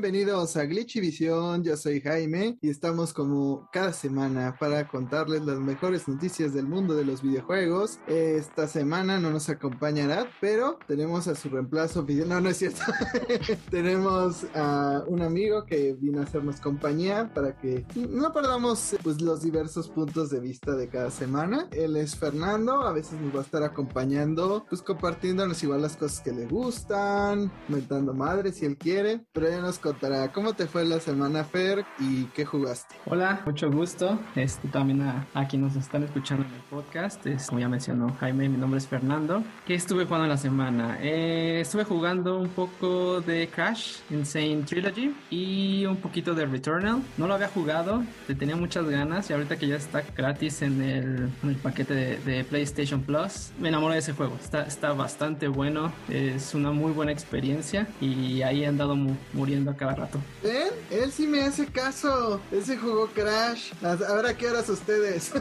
Bienvenidos a Glitchy Visión, yo soy Jaime y estamos como cada semana para contarles las mejores noticias del mundo de los videojuegos. Esta semana no nos acompañará, pero tenemos a su reemplazo, no, no es cierto. tenemos a un amigo que vino a hacernos compañía para que no perdamos pues los diversos puntos de vista de cada semana. Él es Fernando, a veces nos va a estar acompañando, pues compartiéndonos igual las cosas que le gustan, mentando madre si él quiere, pero ya nos contará cómo te fue la semana, Fer, y qué jugaste. Hola, mucho gusto. Este, también a, a quienes nos están escuchando en el podcast. Es, como ya mencionó Jaime, mi nombre es Fernando. ¿Qué estuve jugando en la semana? Eh, estuve jugando un poco de Crash Insane Trilogy y un poquito de Returnal. No lo había jugado, le tenía muchas ganas y ahorita que ya está gratis en el, en el paquete de, de, PlayStation Plus, me enamoré de ese juego. Está, está bastante bueno, es una muy buena experiencia y ahí he andado mu muriendo cada rato. ¿Ven? Él sí me hace caso. Ese jugó Crash. Ahora, ¿qué horas ustedes?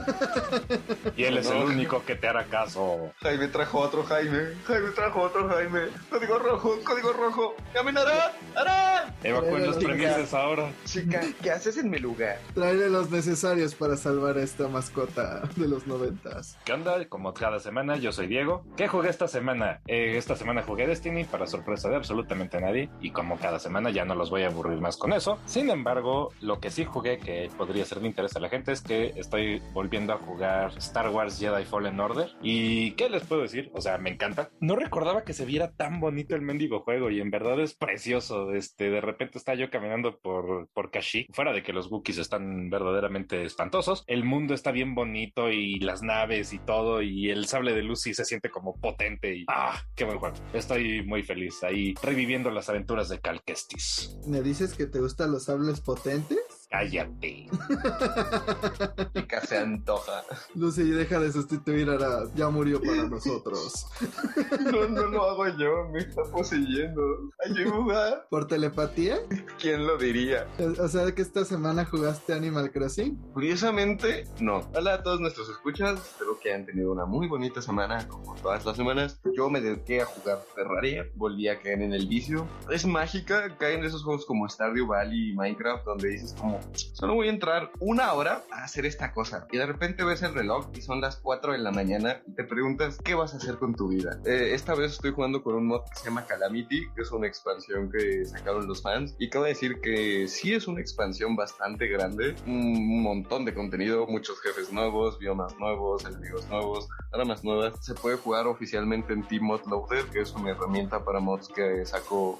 y él es el único que te hará caso. Jaime trajo otro Jaime. Jaime trajo otro Jaime. Código rojo, código rojo. ¡Caminará! ¡Hará! Evacúen los premises ahora. Chica, ¿qué haces en mi lugar? Traeré los necesarios para salvar a esta mascota de los noventas. ¿Qué onda? Como cada semana, yo soy Diego. ¿Qué jugué esta semana? Eh, esta semana jugué Destiny para sorpresa de absolutamente nadie. Y como cada semana ya no los voy a aburrir más con eso. Sin embargo, lo que sí jugué que podría ser de interés a la gente es que estoy volviendo a jugar Star Wars Jedi Fallen Order. ¿Y qué les puedo decir? O sea, me encanta. No recordaba que se viera tan bonito el mendigo juego y en verdad es precioso. Este, de repente está yo caminando por, por Kashyyyk, fuera de que los Wookiees están verdaderamente espantosos. El mundo está bien bonito y las naves y todo y el sable de sí se siente como potente y ah, qué buen juego. Estoy muy feliz ahí reviviendo las aventuras de Cal Kestis. ¿Me dices que te gustan los sables potentes? Cállate. Chica se antoja. Lucy, deja de sustituir a Ya murió para nosotros. no, no lo hago yo. Me está poseyendo. Ayuda. ¿Por telepatía? ¿Quién lo diría? O sea, que esta semana jugaste Animal Crossing. Curiosamente, no. Hola a todos nuestros escuchas. Espero que hayan tenido una muy bonita semana, como todas las semanas. Yo me dediqué a jugar Terraria. Volví a caer en el vicio. Es mágica. Caen esos juegos como Stardew Valley y Minecraft, donde dices como solo voy a entrar una hora a hacer esta cosa. Y de repente ves el reloj y son las 4 de la mañana y te preguntas qué vas a hacer con tu vida. Eh, esta vez estoy jugando con un mod que se llama Calamity, que es una expansión que sacaron los fans. Y cabe decir que sí es una expansión bastante grande, un montón de contenido, muchos jefes nuevos, biomas nuevos, enemigos nuevos, armas nuevas. Se puede jugar oficialmente en Team Mod Loader, que es una herramienta para mods que sacó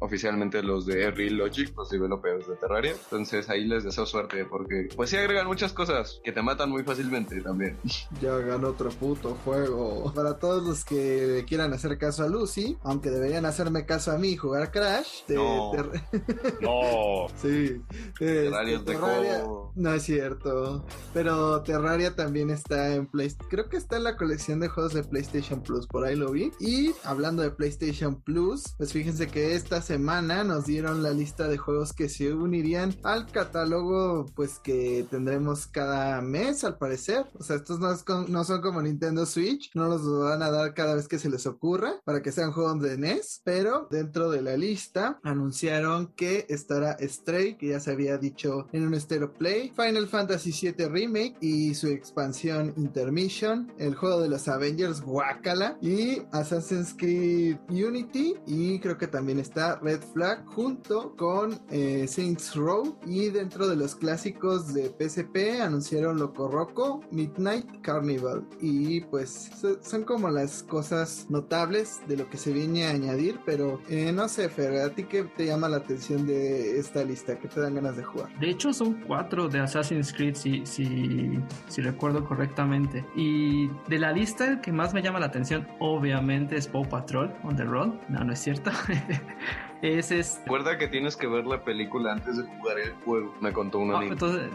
oficialmente los de Real Logic, los developers de Terraria. Entonces ahí les deseo suerte porque pues sí agregan muchas cosas que te matan muy fácilmente también. Ya ganó otro puto juego. Para todos los que quieran hacer caso a Lucy, aunque deberían hacerme caso a mí jugar Crash. no. no. Sí. Terraria, este, Terraria no es cierto. Pero Terraria también está en PlayStation. Creo que está en la colección de juegos de PlayStation Plus. Por ahí lo vi. Y hablando de PlayStation Plus, pues fíjense que esta semana nos dieron la lista de juegos que se unirían al catálogo pues que tendremos cada mes al parecer. O sea, estos no, son como Nintendo Switch, no los van a dar cada vez que se les ocurra para que sean juegos de NES, pero dentro de la lista anunciaron que estará Stray, que ya se había dicho en un Stereo Play, Final Fantasy VII Remake y su expansión Intermission, el juego de los Avengers Wakala y Assassin's Creed Unity y creo que también está Red Flag junto con eh, Saints Row dentro de los clásicos de PSP anunciaron Loco Roco, Midnight Carnival. Y pues son como las cosas notables de lo que se viene a añadir. Pero eh, no sé, Fer, ¿a ti qué te llama la atención de esta lista? ¿Qué te dan ganas de jugar? De hecho, son cuatro de Assassin's Creed, si, si, si recuerdo correctamente. Y de la lista, el que más me llama la atención, obviamente, es Paw Patrol on the Road. No, no es cierto. es Recuerda que tienes que ver la película antes de jugar el juego, me contó un ah, amigo. entonces,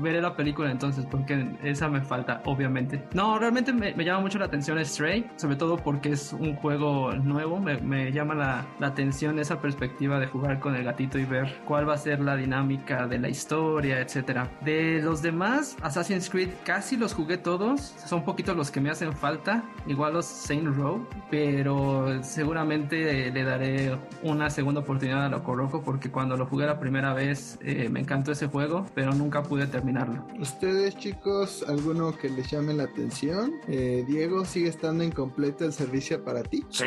veré la película entonces, porque esa me falta, obviamente. No, realmente me, llama mucho la atención Stray, sobre todo porque es un juego nuevo. Me, llama la, la, atención esa perspectiva de jugar con el gatito y ver cuál va a ser la dinámica de la historia, etcétera. De los demás, Assassin's Creed casi los jugué todos. Son poquitos los que me hacen falta, igual los Saint Row, pero seguramente le daré una segunda oportunidad a Loco Roco porque cuando lo jugué la primera vez eh, me encantó ese juego, pero nunca pude terminarlo. ¿Ustedes chicos, alguno que les llame la atención? Eh, Diego, ¿sigue estando incompleto el servicio para ti? Sí,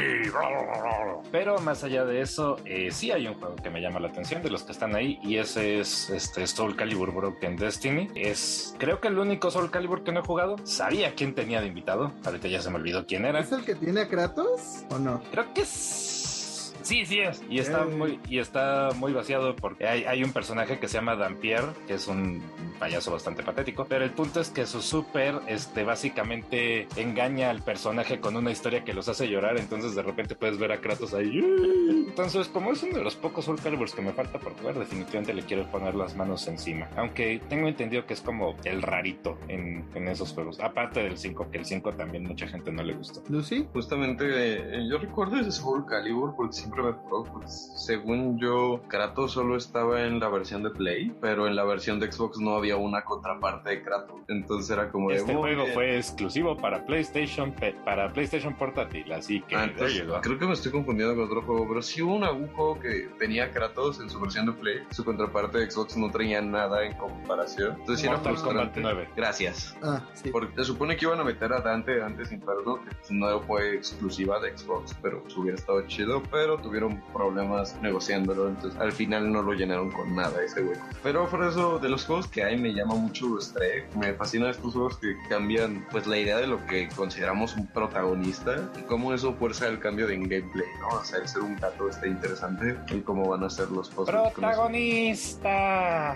pero más allá de eso, eh, sí hay un juego que me llama la atención de los que están ahí y ese es este Soul Calibur Broken Destiny. Es creo que el único Soul Calibur que no he jugado. Sabía quién tenía de invitado, ahorita ya se me olvidó quién era. ¿Es el que tiene a Kratos o no? Creo que es. Sí, sí es. Y está muy, y está muy vaciado porque hay, hay un personaje que se llama Dampier, que es un payaso bastante patético, pero el punto es que su super, este, básicamente engaña al personaje con una historia que los hace llorar, entonces de repente puedes ver a Kratos ahí. Entonces, como es uno de los pocos Soul Caliburs que me falta por jugar, definitivamente le quiero poner las manos encima. Aunque tengo entendido que es como el rarito en, en esos juegos. Aparte del 5, que el 5 también mucha gente no le gustó. Lucy? Justamente, eh, yo recuerdo ese Soul Calibur porque siempre me pues, según yo, Kratos solo estaba en la versión de Play, pero en la versión de Xbox no había una contraparte de Kratos. Entonces era como Este juego fue exclusivo para PlayStation, para PlayStation Portátil, así que ah, creo que me estoy confundiendo con otro juego, pero si hubo un, juego que tenía Kratos en su versión de Play, su contraparte de Xbox no traía nada en comparación. Entonces era frustrante. 9. Gracias. Ah, sí. Porque se supone que iban a meter a Dante antes Inferno, que no fue exclusiva de Xbox, pero hubiera estado chido, pero tuvieron problemas negociándolo, entonces al final no lo llenaron con nada ese juego. Pero por eso, de los juegos que hay me llama mucho Stray. Me fascinan estos juegos que cambian pues la idea de lo que consideramos un protagonista y cómo eso fuerza el cambio de gameplay, ¿no? O sea, el ser un gato está interesante y cómo van a ser los cosas. ¡Protagonista!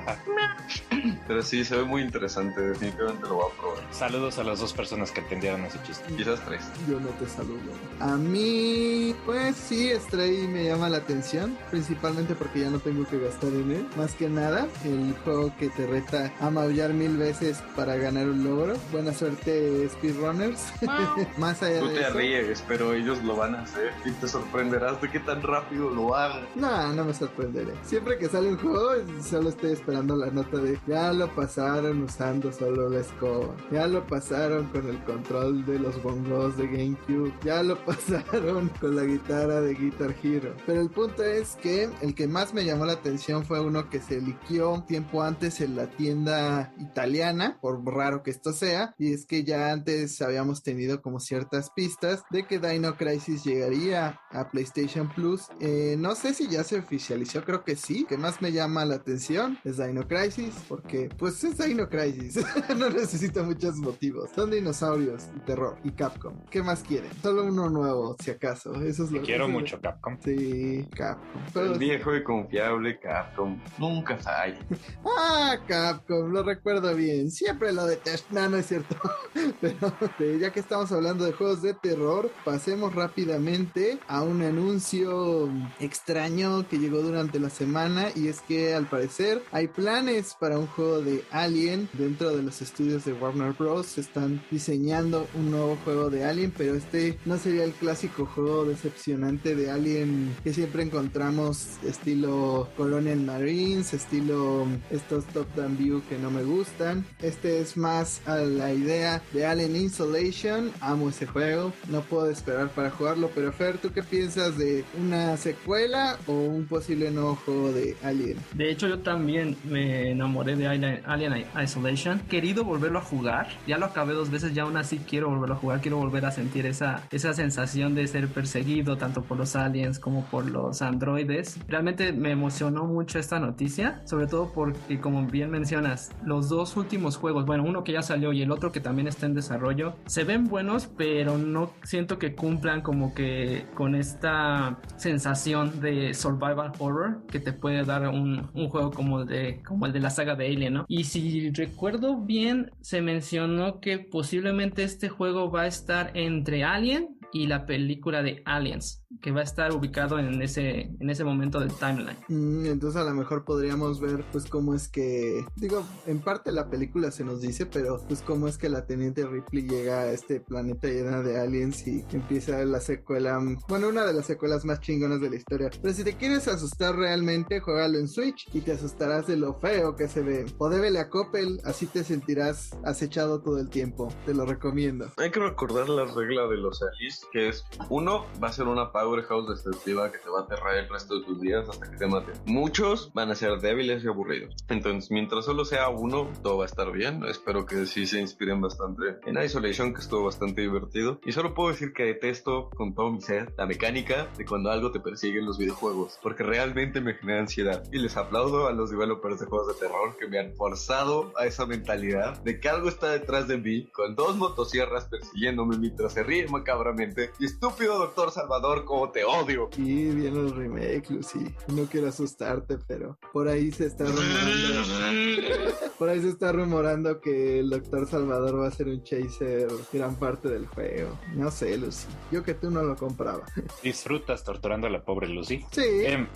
Pero sí, se ve muy interesante, definitivamente lo voy a probar. Saludos a las dos personas que entendieron ese chiste. Quizás tres. Yo no te saludo. A mí, pues sí, Stray me llama la atención, principalmente porque ya no tengo que gastar en él. Más que nada, el juego que te reta a maullar mil veces para ganar un logro. Buena suerte, speedrunners. Más allá Tú de te eso. ríes, pero ellos lo van a hacer y te sorprenderás de qué tan rápido lo hagan. No, no me sorprenderé. Siempre que sale un juego, solo estoy esperando la nota de ya lo pasaron usando solo la escoba. Ya lo pasaron con el control de los bongos de GameCube. Ya lo pasaron con la guitarra de Guitar Hero. Pero el punto es que el que más me llamó la atención fue uno que se liquió tiempo antes en la tienda italiana, por raro que esto sea, y es que ya antes habíamos tenido como ciertas pistas de que Dino Crisis llegaría a PlayStation Plus. Eh, no sé si ya se oficializó, creo que sí. Que más me llama la atención es Dino Crisis, porque pues es Dino Crisis, no necesita muchos motivos. Son dinosaurios y terror y Capcom. ¿Qué más quieren? Solo uno nuevo, si acaso. Eso es lo quiero eso mucho, Capcom. Sí, Capcom. El viejo y confiable Capcom. Nunca falla. ah, Capcom lo recuerdo bien. Siempre lo detesto. No, no es cierto. Pero este, ya que estamos hablando de juegos de terror, pasemos rápidamente a un anuncio extraño que llegó durante la semana. Y es que al parecer hay planes para un juego de Alien dentro de los estudios de Warner Bros. Se están diseñando un nuevo juego de Alien, pero este no sería el clásico juego decepcionante de Alien que siempre encontramos estilo Colonial Marines, estilo estos top down view que no me gustan. Este es más a la idea de Alien Insolation. Amo ese juego. No puedo esperar para jugarlo. Pero Fer, ¿tú qué piensas de una secuela o un posible nuevo juego de Alien? De hecho, yo también me enamoré de Alien, Isolation. Querido volverlo a jugar. Ya lo acabé dos veces, ya aún así quiero volverlo a jugar. Quiero volver a sentir esa, esa sensación de ser perseguido tanto por los aliens como por los androides. Realmente me emocionó mucho esta noticia. Sobre todo porque, como bien mencionas, los dos últimos juegos, bueno, uno que ya salió y el otro que también está en desarrollo, se ven buenos, pero no siento que cumplan como que con esta sensación de survival horror que te puede dar un, juego como el, de, como el de la saga de Alien. Y si recuerdo bien, se mencionó que posiblemente este juego va a estar entre Alien y la película de Aliens. Que va a estar ubicado en ese, en ese momento del timeline. Mm, entonces a lo mejor podríamos ver pues cómo es que, digo, en parte la película se nos dice, pero pues cómo es que la teniente Ripley llega a este planeta lleno de aliens y empieza la secuela, bueno, una de las secuelas más chingonas de la historia. Pero si te quieres asustar realmente, juégalo en Switch y te asustarás de lo feo que se ve. O débele a Coppel, así te sentirás acechado todo el tiempo. Te lo recomiendo. Hay que recordar la regla de los aliens, que es uno va a ser una powerhouse que te va a aterrar el resto de tus días hasta que te mate. Muchos van a ser débiles y aburridos. Entonces, mientras solo sea uno, todo va a estar bien. Espero que sí se inspiren bastante en Isolation, que estuvo bastante divertido. Y solo puedo decir que detesto con todo mi ser la mecánica de cuando algo te persigue en los videojuegos, porque realmente me genera ansiedad. Y les aplaudo a los developers de juegos de terror que me han forzado a esa mentalidad de que algo está detrás de mí con dos motosierras persiguiéndome mientras se ríe macabramente. Y estúpido doctor Salvador, como te odio. Y viene el remake, Lucy. No quiero asustarte, pero por ahí se está rumorando. por ahí se está rumorando que el doctor Salvador va a ser un chaser gran parte del juego. No sé, Lucy. Yo que tú no lo compraba. Disfrutas torturando a la pobre Lucy. Sí. Em,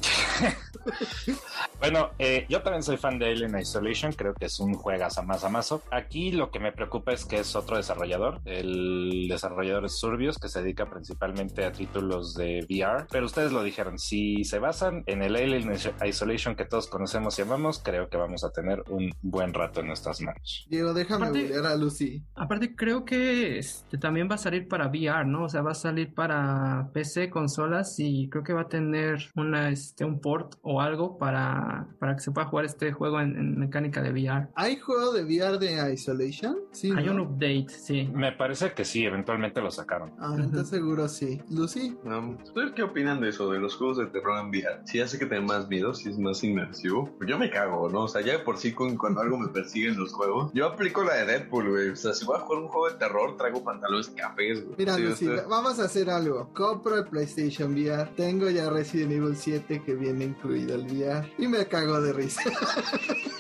bueno, eh, yo también soy fan de Alien Isolation, creo que es un juegas a más a mazo. Aquí lo que me preocupa es que es otro desarrollador, el desarrollador es Surbios, que se dedica principalmente a títulos de VR, pero ustedes lo dijeron, si se basan en el Alien Isolation que todos conocemos y amamos, creo que vamos a tener un buen rato en nuestras manos. Diego, déjame Aparte- ver a Lucy. Aparte creo que este, también va a salir para VR, ¿no? O sea, va a salir para PC, consolas y creo que va a tener una, este, un port o algo para, para que se pueda jugar este juego en, en mecánica de VR. ¿Hay juego de VR de Isolation? Sí. Hay ¿no? un update, sí. Me parece que sí, eventualmente lo sacaron. Ah, entonces seguro sí. Lucy. Um, ¿Ustedes qué opinan de eso, de los juegos de terror en VR? Si hace que tenga más miedo, si es más inmersivo. Pues yo me cago, ¿no? O sea, ya de por sí con, cuando algo me persigue en los juegos. Yo aplico la de Deadpool, güey. O sea, si voy a jugar un juego de terror, traigo pantalones cafés, güey. Mira, Sí, vamos a hacer algo. Compro el PlayStation VR. Tengo ya Resident Evil 7 que viene incluido el VR. Y me cago de risa.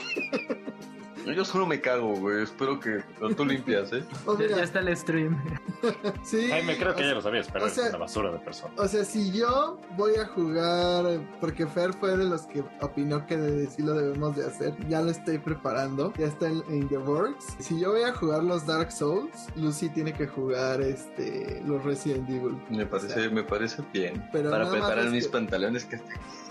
Yo solo me cago, güey. Espero que no, tú limpias, ¿eh? Ya, está el stream. sí. Ay, me creo que o ya sea- lo sabías, pero o es sea- una basura de persona. O sea, si yo voy a jugar, porque Fer fue de los que opinó que de- sí lo debemos de hacer, ya lo estoy preparando, ya está en, en The Works. Si yo voy a jugar los Dark Souls, Lucy tiene que jugar este los Resident Evil. Me parece, me parece bien. Pero Para preparar es mis que- pantalones que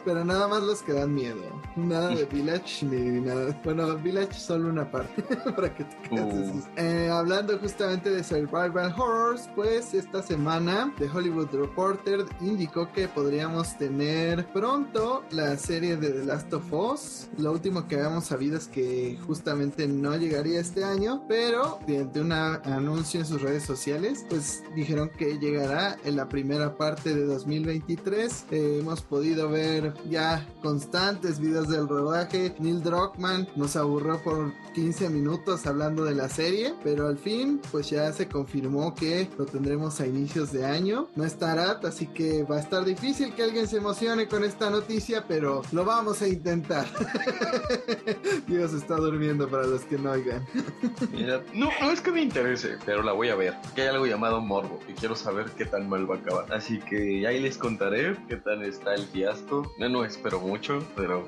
Pero nada más los que dan miedo. Nada de Village ni nada. Bueno, Village solo una parte. para que te quedes Uh. Eh, hablando justamente de Survival Horrors, pues esta semana The Hollywood Reporter indicó que podríamos tener pronto la serie de The Last of Us. Lo último que habíamos sabido es que justamente no llegaría este año, pero mediante un anuncio en sus redes sociales, pues dijeron que llegará en la primera parte de 2023. Eh, hemos podido ver ya constantes videos del rodaje. Neil Druckmann nos aburrió por 15 minutos hablando de la serie, pero al fin pues ya se confirmó que lo tendremos a inicios de año. No estará, así que va a estar difícil que alguien se emocione con esta noticia, pero lo vamos a intentar. Dios está durmiendo para los que no oigan. Mira, no, no es que me interese, pero la voy a ver. Que hay algo llamado morbo y quiero saber qué tan mal va a acabar. Así que ahí les contaré qué tal está el fiasco. No, no espero mucho, pero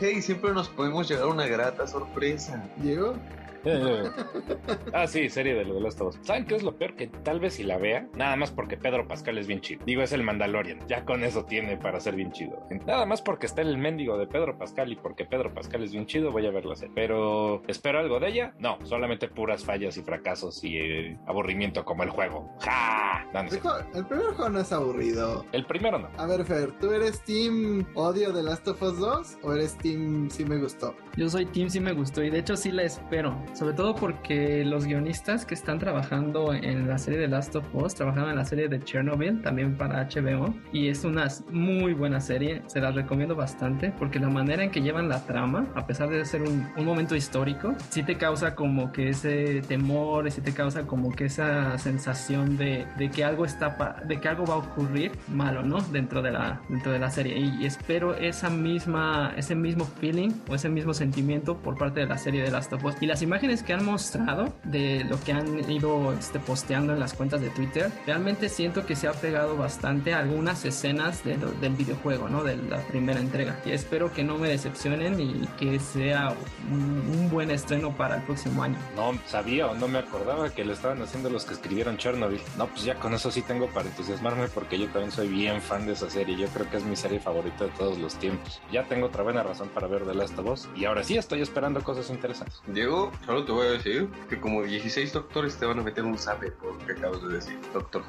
hey, siempre nos podemos llegar a una grata sorpresa. Diego, Eh, ah, sí, serie de lo de los todos. ¿Saben qué es lo peor? Que tal vez si la vea, nada más porque Pedro Pascal es bien chido. Digo, es el Mandalorian. Ya con eso tiene para ser bien chido. Nada más porque está el mendigo de Pedro Pascal y porque Pedro Pascal es bien chido, voy a verla serie. Pero, ¿espero algo de ella? No, solamente puras fallas y fracasos y eh, aburrimiento como el juego. ¡Ja! No, no es el, cierto. juego- el primer juego no es aburrido. el primero no. A ver, Fer, ¿tú eres Team Odio de Last of Us 2 o eres Team Sí me gustó? Yo soy Team, sí me gustó y de hecho sí la espero. Sobre todo porque los guionistas que están trabajando en la serie de Last of Us trabajaron en la serie de Chernobyl también para HBO y es una muy buena serie. Se la recomiendo bastante porque la manera en que llevan la trama, a pesar de ser un, un momento histórico, sí te causa como que ese temor, sí te causa como que esa sensación de, de que algo está pa- de que algo va a ocurrir malo, ¿no? Dentro de la dentro de la serie y, y espero esa misma ese mismo feeling o ese mismo sentimiento por parte de la serie de Last of Us y las imágenes imágenes que han mostrado de lo que han ido este, posteando en las cuentas de Twitter, realmente siento que se ha pegado bastante a algunas escenas de del videojuego, ¿no? De la primera entrega. Y espero que no me decepcionen y que sea un, un buen estreno para el próximo año. No sabía o no me acordaba que le estaban haciendo los que escribieron Chernobyl. No, pues ya con eso sí tengo para entusiasmarme porque yo también soy bien fan de esa serie. Yo creo que es mi serie favorita de todos los tiempos. Ya tengo otra buena razón para ver The Last of Us y ahora sí estoy esperando cosas interesantes. Diego, solo te voy a decir que como 16 doctores te van a meter un sabe por lo que acabas de decir, doctor.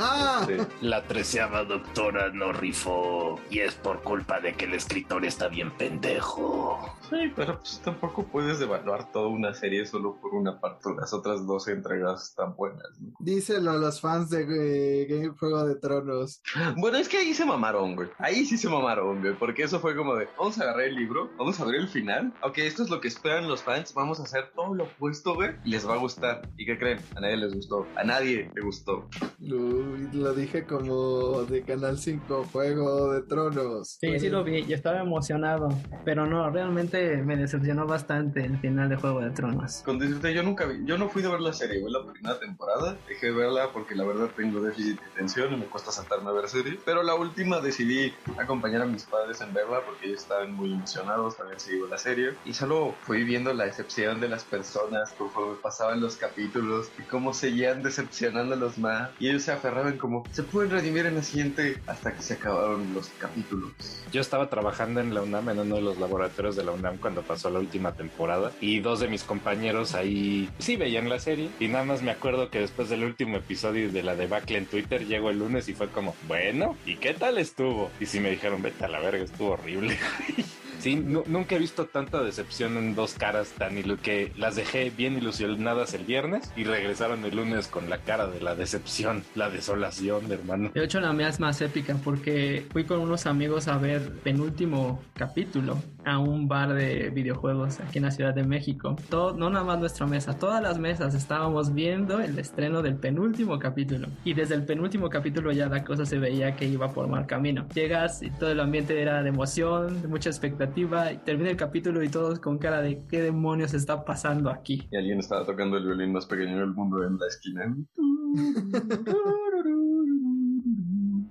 ¡Ah! Sí. La treceava doctora no rifó y es por culpa de que el escritor está bien pendejo. Sí, pero pues tampoco puedes evaluar toda una serie solo por una parte. Las otras dos entregas están buenas. ¿no? Díselo a los fans de eh, Game Juego de Tronos. Bueno, es que ahí se mamaron, güey. Ahí sí se mamaron, güey. Porque eso fue como de, vamos a agarrar el libro, vamos a ver el final. Ok, esto es lo que esperan los fans. Vamos a hacer todo lo opuesto, güey. Y les va a gustar. ¿Y qué creen? A nadie les gustó. A nadie le gustó. Uy, lo dije como de Canal 5, Juego de Tronos. Sí, sí lo vi, yo estaba emocionado, pero no, realmente me decepcionó bastante el final de Juego de Tronos. Con decirte, yo nunca vi, yo no fui de ver la serie, güey, la primera temporada. Dejé de verla porque la verdad tengo déficit de atención y me cuesta saltarme a ver serie. Pero la última decidí acompañar a mis padres en verla porque ellos estaban muy emocionados también seguido la serie. Y solo fui viendo la decepción de las personas conforme pasaban los capítulos y cómo seguían decepcionando a los más. Y ellos se aferraban como, se pueden redimir en la siguiente hasta que se acabaron los capítulos. Yo estaba trabajando en la UNAM, en uno de los laboratorios de la UNAM cuando pasó la última temporada y dos de mis compañeros ahí sí veían la serie y nada más me acuerdo que después del último episodio de la debacle en Twitter llegó el lunes y fue como, bueno, ¿y qué tal estuvo? Y sí me dijeron, vete a la verga, estuvo horrible. Sí, nu- nunca he visto tanta decepción en dos caras tan ilu que las dejé bien ilusionadas el viernes y regresaron el lunes con la cara de la decepción, la desolación, hermano. De hecho, la mía es más épica porque fui con unos amigos a ver penúltimo capítulo a un bar de videojuegos aquí en la Ciudad de México. Todo, no nada más nuestra mesa, todas las mesas estábamos viendo el estreno del penúltimo capítulo. Y desde el penúltimo capítulo ya la cosa se veía que iba por mal camino. Llegas y todo el ambiente era de emoción, de mucha expectativa. Y termina el capítulo y todos con cara de qué demonios está pasando aquí. Y alguien estaba tocando el violín más pequeño del mundo en la esquina.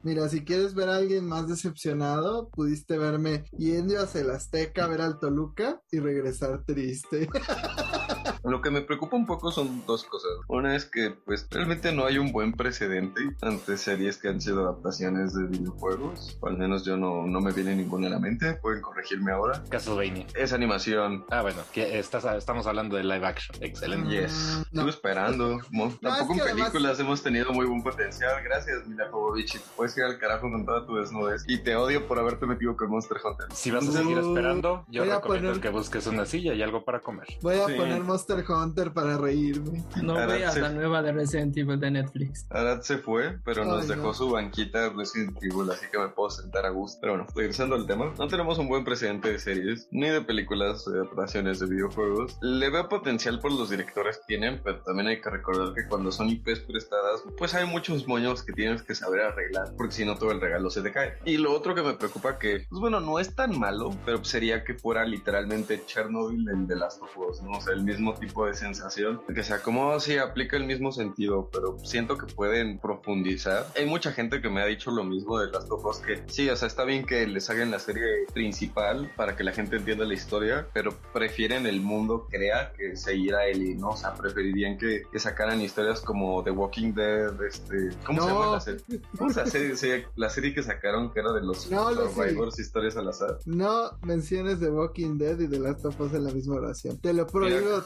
Mira, si quieres ver a alguien más decepcionado, pudiste verme yendo hacia el Azteca a ver al Toluca y regresar triste. Lo que me preocupa un poco son dos cosas. Una es que pues realmente no hay un buen precedente ante series que han sido adaptaciones de videojuegos. O al menos yo no, no me viene ninguna a la mente. Pueden corregirme ahora. Castlevania. Es animación. Ah, bueno, que estás, estamos hablando de live action. Excelente. Yes. Mm, no. Estuve esperando. Mo- Tampoco es que en además- películas hemos tenido muy buen potencial. Gracias, Mila Jovovich. Puedes ir al carajo con toda tu desnudez. Y te odio por haberte metido con Monster Hunter. Si vas a seguir esperando, yo voy a recomiendo poner- que busques una silla y algo para comer. Voy a Sí. poner Monster Hunter para reírme. No veas sí. la nueva de Resident Evil de Netflix. Arad se fue, pero nos Ay, dejó no. su banquita Resident Evil, así que me puedo sentar a gusto. Pero bueno, regresando al tema, no tenemos un buen precedente de series, ni de películas de adaptaciones de videojuegos. Le veo potencial por los directores que tienen, pero también hay que recordar que cuando son IPs prestadas, pues hay muchos moños que tienes que saber arreglar, porque si no todo el regalo se te cae. Y lo otro que me preocupa que, pues bueno, no es tan malo, pero sería que fuera literalmente Chernobyl en The Last of Us, ¿no? O sea, el mismo tipo de sensación, que sea como si aplica el mismo sentido, pero siento que pueden profundizar. Hay mucha gente que me ha dicho lo mismo de Last of Us, que sí, o sea, está bien que les hagan la serie principal para que la gente entienda la historia, pero prefieren el mundo crea que seguir a Ellie, ¿no? O sea, preferirían que, que sacaran historias como The Walking Dead, este... ¿Cómo se No. llama la serie? ¿Cómo se llama la serie? La serie que sacaron que era de los No. Survivors, historias al azar. No menciones The Walking Dead y The Last of Us en la misma oración. Te lo prohíbo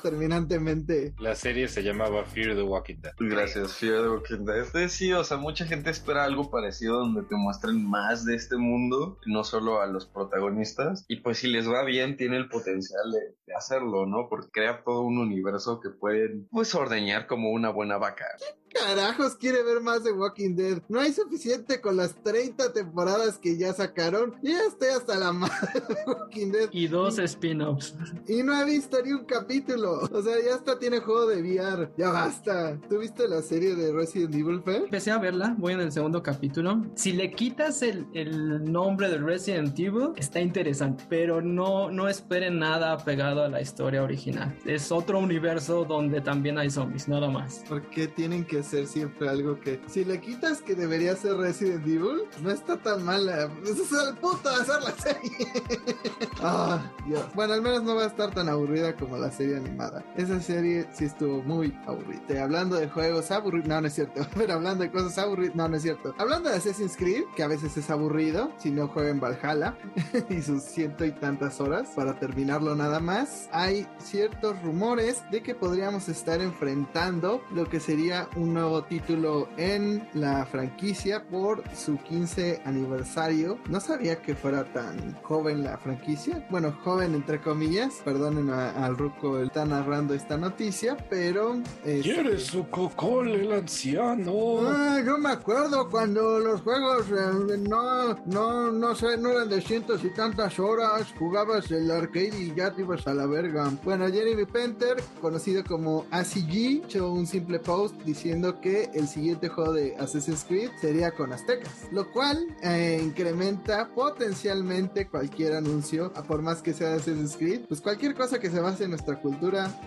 La serie se llamaba Fear the Walking Dead. Gracias, Fear the Walking Dead. Entonces, sí, o sea, mucha gente espera algo parecido donde te muestren más de este mundo, no solo a los protagonistas. Y pues si les va bien, tiene el potencial de, de hacerlo, ¿no? Porque crea todo un universo que pueden, pues, ordeñar como una buena vaca. Carajos, quiere ver más de Walking Dead. No hay suficiente con las 30 temporadas que ya sacaron. Yo ya estoy hasta la madre de Walking Dead. Y dos spin-offs. Y no he visto ni un capítulo. O sea, ya hasta tiene juego de VR. Ya basta. ¿Tú viste la serie de Resident Evil, Fe? Empecé a verla, voy en el segundo capítulo. Si le quitas el, el nombre de Resident Evil, está interesante, pero no, no esperen nada pegado a la historia original. Es otro universo donde también hay zombies, nada más. ¿Por qué tienen que ser siempre algo que... Si le quitas que debería ser Resident Evil, no está tan mala. Eso es el punto de hacer la serie. ah, Dios. Bueno, al menos no va a estar tan aburrida como la serie animada. Esa serie sí estuvo muy aburrida. Hablando de juegos aburridos, no, no es cierto. Pero hablando de cosas aburridas, no, no es cierto. Hablando de Assassin's Creed, que a veces es aburrido, si no juegan Valhalla y sus ciento y tantas horas para terminarlo nada más, hay ciertos rumores de que podríamos estar enfrentando lo que sería un nuevo título en la franquicia por su 15 aniversario. No sabía que fuera tan joven la franquicia. Bueno, joven entre comillas. Perdonen al Ruco, él está narrando esta noticia, pero... este, ¿Quieres su cocol, el anciano? Ah, yo me acuerdo cuando los juegos eh, no, no, no sé, no eran de cientos y tantas horas, jugabas el arcade y ya te ibas a la verga. Bueno, Jeremy Penter, conocido como ACG, echó un simple post diciendo que el siguiente juego de Assassin's Creed sería con aztecas, lo cual eh, incrementa potencialmente cualquier anuncio, a por más que sea de Assassin's Creed, pues cualquier cosa que se base en nuestra cultura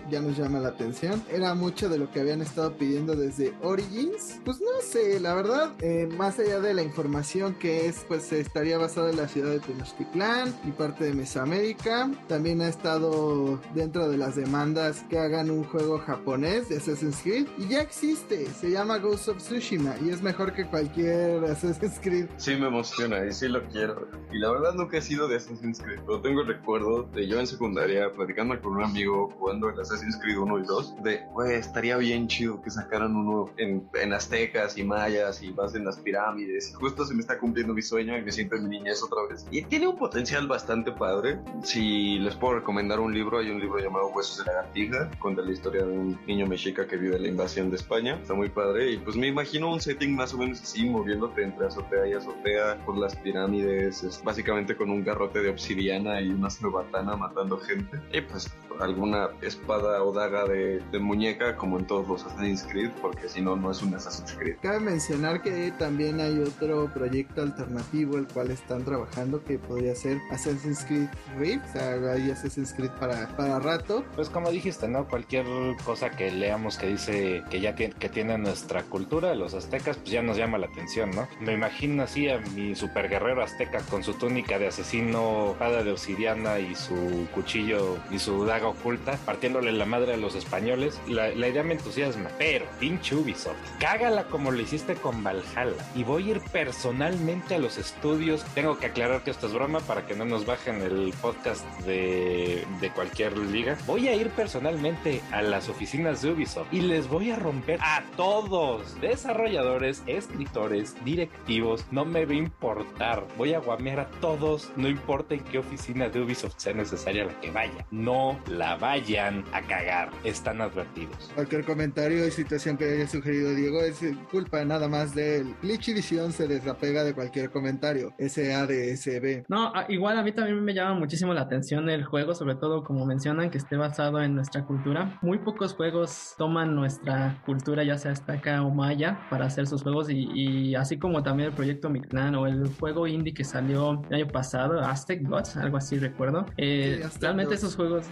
ya nos llama la atención. Era mucho de lo que habían estado pidiendo desde Origins. Pues no sé, la verdad, eh, más allá de la información que es, pues estaría basado en la ciudad de Tenochtitlán y parte de Mesoamérica. También ha estado dentro de las demandas que hagan un juego japonés de Assassin's Creed y ya existe, se llama Ghost of Tsushima y es mejor que cualquier Assassin's Creed. Sí me emociona y sí lo quiero. Y la verdad nunca he sido de Assassin's Creed, pero tengo el recuerdo de yo en secundaria platicando con un amigo jugando el Assassin's Creed 1 y 2 de, güey, estaría bien chido que sacaran uno en, en aztecas y mayas y más en las pirámides. Y justo se me está cumpliendo mi sueño y me siento en mi niñez otra vez. Y tiene un potencial bastante padre. Si les puedo recomendar un libro, hay un libro llamado Huesos de lagartija, cuenta la historia de un niño mexica que vive la invasión de España. Está muy padre y pues me imagino un setting más o menos así, moviéndote entre azotea y azotea por las pirámides, es básicamente con un garrote de obsidiana y una cerbatana matando gente. Y pues alguna espada o daga de, de muñeca como en todos los Assassin's Creed, porque si no, no es un Assassin's Creed. Cabe mencionar que también hay otro proyecto alternativo el cual están trabajando que podría ser Assassin's Creed Rift, o sea, hay Assassin's Creed para, para rato. Pues como dijiste, ¿no? Cualquier cosa que leamos que dice que ya tiene, que tiene nuestra cultura, los aztecas, pues ya nos llama la atención, ¿no? Me imagino así a mi super guerrero azteca con su túnica de asesino, espada de obsidiana y su cuchillo y su daga oculta, la madre a los españoles. La, idea me entusiasma, pero pinche Ubisoft, cágala como lo hiciste con Valhalla y voy a ir personalmente a los estudios. Tengo que aclarar que esto es broma para que no nos bajen el podcast de, de cualquier liga. Voy a ir personalmente a las oficinas de Ubisoft y les voy a romper a todos, desarrolladores, escritores, directivos, no me va a importar. Voy a guamear a todos, no importa en qué oficina de Ubisoft sea necesaria la que vaya. No la vayan a cagar, están advertidos. Cualquier comentario y situación que haya sugerido Diego es culpa nada más de él. Glitch Edition se desapega de cualquier comentario. SADSB. No, a- igual a mí también me llama muchísimo la atención el juego, sobre todo como mencionan que esté basado en nuestra cultura. Muy pocos juegos toman nuestra cultura, ya sea azteca o maya, para hacer sus juegos y, y así como también el proyecto Mictlán o el juego indie que salió el año pasado, Aztec Gods, algo así recuerdo. Eh, Sí, realmente Gods. esos juegos,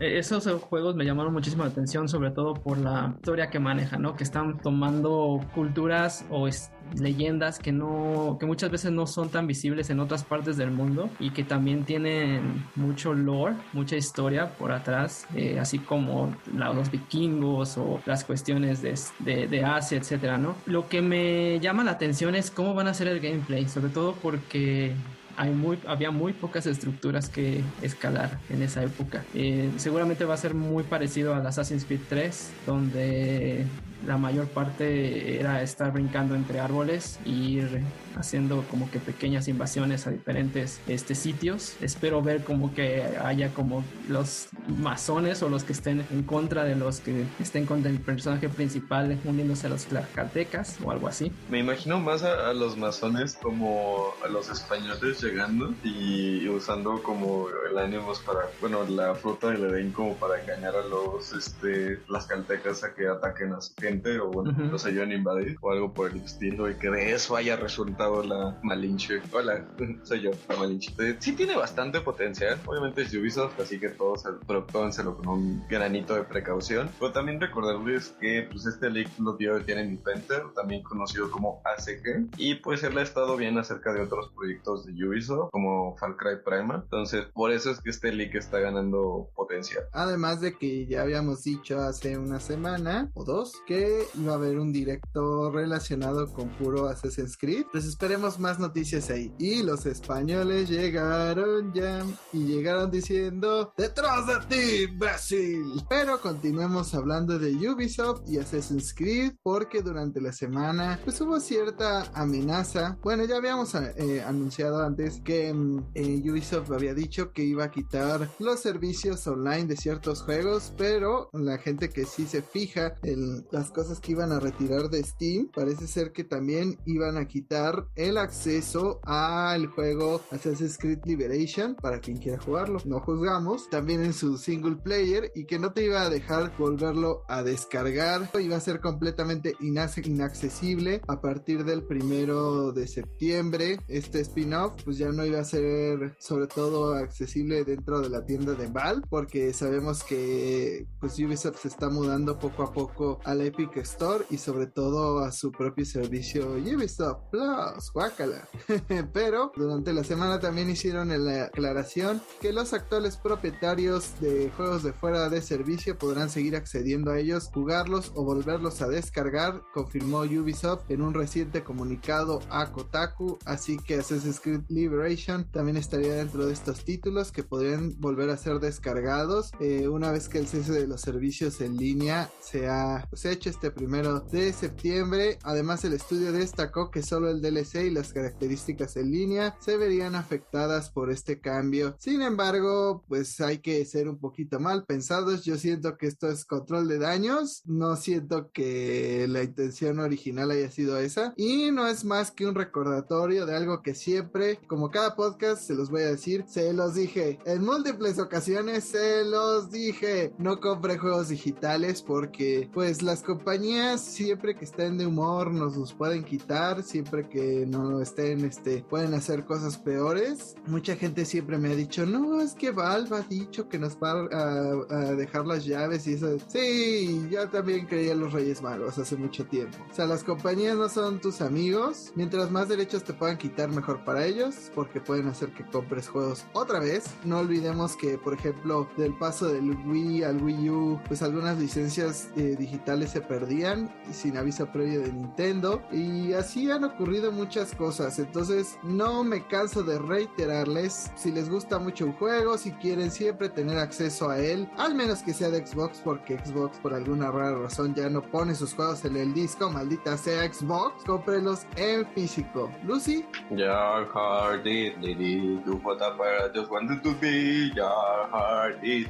eh, esos juegos me llamaron muchísimo la atención, sobre todo por la historia que manejan, ¿no? Que están tomando culturas o leyendas que no que muchas veces no son tan visibles en otras partes del mundo y que también tienen mucho lore mucha historia por atrás eh, así como los vikingos o las cuestiones de, de, de Asia etcétera no lo que me llama la atención es cómo van a ser el gameplay sobre todo porque hay muy, había muy pocas estructuras que escalar en esa época. Eh, seguramente va a ser muy parecido al Assassin's Creed 3, donde la mayor parte era estar brincando entre árboles e ir haciendo como que pequeñas invasiones a diferentes este, sitios. Espero ver como que haya como los masones o los que estén en contra de los que estén contra el personaje principal uniéndose a los tlaxcaltecas o algo así. Me imagino más a, los masones como a los españoles llegando y usando como el ánimo para, bueno, la fruta del Edén como para engañar a los, este, las caltecas a que ataquen a su gente o bueno, los ayuden a invadir o algo por el estilo y que de eso haya resultado la Malinche. Hola, soy yo, la Malinche. Eh, sí tiene bastante potencial, obviamente es Ubisoft, así que todos, pero tómenselo con un granito de precaución. Pero también recordarles que pues este leak lo dio Jeremy Penter, también conocido como ACG, y pues él ha estado bien acerca de otros proyectos de Ubisoft como Far Cry Prima. Entonces, por eso es que este leak está ganando potencial. Además de que ya habíamos dicho hace una semana o dos iba a haber un directo relacionado con puro Assassin's Creed. Pues esperemos más noticias ahí. Y los españoles llegaron ya y llegaron diciendo detrás de ti, Brasil. Pero continuemos hablando de Ubisoft y Assassin's Creed porque durante la semana pues hubo cierta amenaza. Bueno, ya habíamos eh, anunciado antes que mm, eh, Ubisoft había dicho que iba a quitar los servicios online de ciertos juegos, pero la gente que sí se fija en las cosas que iban a retirar de Steam, parece ser que también iban a quitar el acceso al juego Assassin's Creed Liberation para quien quiera jugarlo. No juzgamos, también en su single player y que no te iba a dejar volverlo a descargar, iba a ser completamente inaccesible a partir del primero de septiembre. Este spin-off pues ya no iba a ser sobre todo accesible dentro de la tienda de Valve porque sabemos que pues Ubisoft se está mudando poco a poco al Epic Store y sobre todo a su propio servicio Ubisoft Plus, guácala. Pero durante la semana también hicieron la aclaración que los actuales propietarios de juegos de fuera de servicio podrán seguir accediendo a ellos, jugarlos o volverlos a descargar, confirmó Ubisoft en un reciente comunicado a Kotaku, así que Assassin's Creed Liberation también estaría dentro de estos títulos que podrían volver a ser descargados eh, una vez que el cese de los servicios en línea se ha pues, hecho este primero de septiembre. Además, el estudio destacó que solo el DLC y las características en línea se verían afectadas por este cambio. Sin embargo, pues hay que ser un poquito mal pensados. Yo siento que esto es control de daños. No siento que la intención original haya sido esa. Y no es más que un recordatorio de algo que siempre, como cada podcast, se los voy a decir, se los dije en múltiples ocasiones, se los dije. No compre juegos digitales porque, pues, las compañías siempre que estén de humor nos los pueden quitar. Siempre que no estén, este, pueden hacer cosas peores. Mucha gente siempre me ha dicho, no, es que Valve ha dicho que nos va a, dejar las llaves y eso. Sí, yo también creía en los Reyes Magos hace mucho tiempo. O sea, las compañías no son tus amigos. Mientras más derechos te puedan quitar, mejor para ellos, porque pueden hacer que compres juegos otra vez. No olvidemos que, por ejemplo, del paso del Wii al Wii U, pues algunas licencias eh, digitales perdían sin aviso previo de Nintendo. Y así han ocurrido muchas cosas. Entonces, no me canso de reiterarles. Si les gusta mucho un juego, si quieren siempre tener acceso a él, al menos que sea de Xbox, porque Xbox por alguna rara razón ya no pone sus juegos en el disco, maldita sea Xbox, cómprelos en físico. Lucy. Your heart is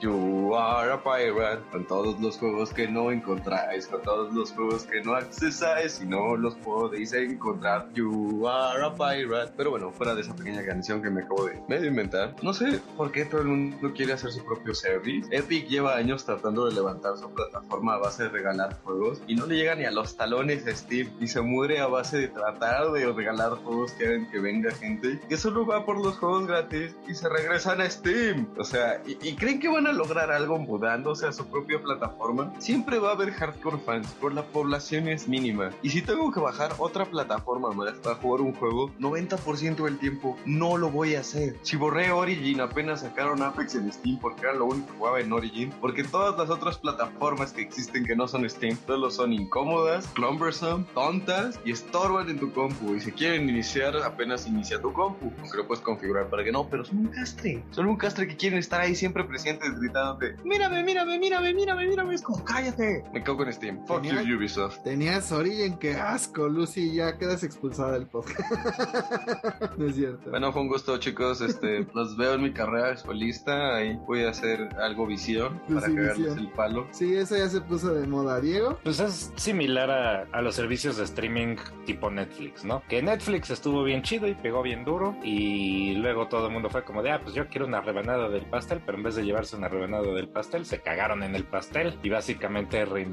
you are a pirate. Con todos los juegos que no encontráis, con todos los juegos que no accesáis y no los podéis encontrar. You are a pirate. Pero bueno, fuera de esa pequeña canción que me acabo de medio inventar, no sé por qué todo el mundo quiere hacer su propio service. Epic lleva años tratando de levantar su plataforma a base de regalar juegos y no le llega ni a los talones a Steve y se muere a base de tratar de regalar juegos que hagan que venga gente que solo va por los juegos gratis y se regresan a Steam. O sea, ¿y, creen que van a lograr algo mudándose a su propia plataforma? Siempre va a haber hardcore fans, por la población es mínima. Y si tengo que bajar otra plataforma más para jugar un juego, 90% del tiempo no lo voy a hacer. Si borré Origin, apenas sacaron Apex en Steam porque era lo único que jugaba en Origin, porque todas las otras plataformas que existen que no son Steam, solo son incómodas, cumbersome, tontas y estorban en tu compu. Y si quieren iniciar, apenas inicia tu compu, aunque lo puedes configurar para que no, pero son un castre. Son un castre que quieren estar ahí siempre presentes gritándote, mírame, mírame, mírame, mírame, mírame. Es como, cállate. Me Me cago con Steam. Fuck Tenía- you, Ubisoft. Tenías Origin, qué asco, Lucy, ya quedas expulsada del podcast. no es cierto. Bueno, fue un gusto, chicos. Este, los veo en mi carrera escuelista. Ahí voy a hacer algo visión para cagarles el palo. Sí, eso ya se puso de moda, Diego. Pues es similar a, a los servicios de streaming tipo Netflix, ¿no? Que Netflix estuvo bien chido y pegó bien duro y luego todo el mundo fue como de, ah, pues yo quiero una rebanada del pastel, pero en vez de llevarse una rebanada del pastel, se cagaron en el pastel y básicamente reinventaron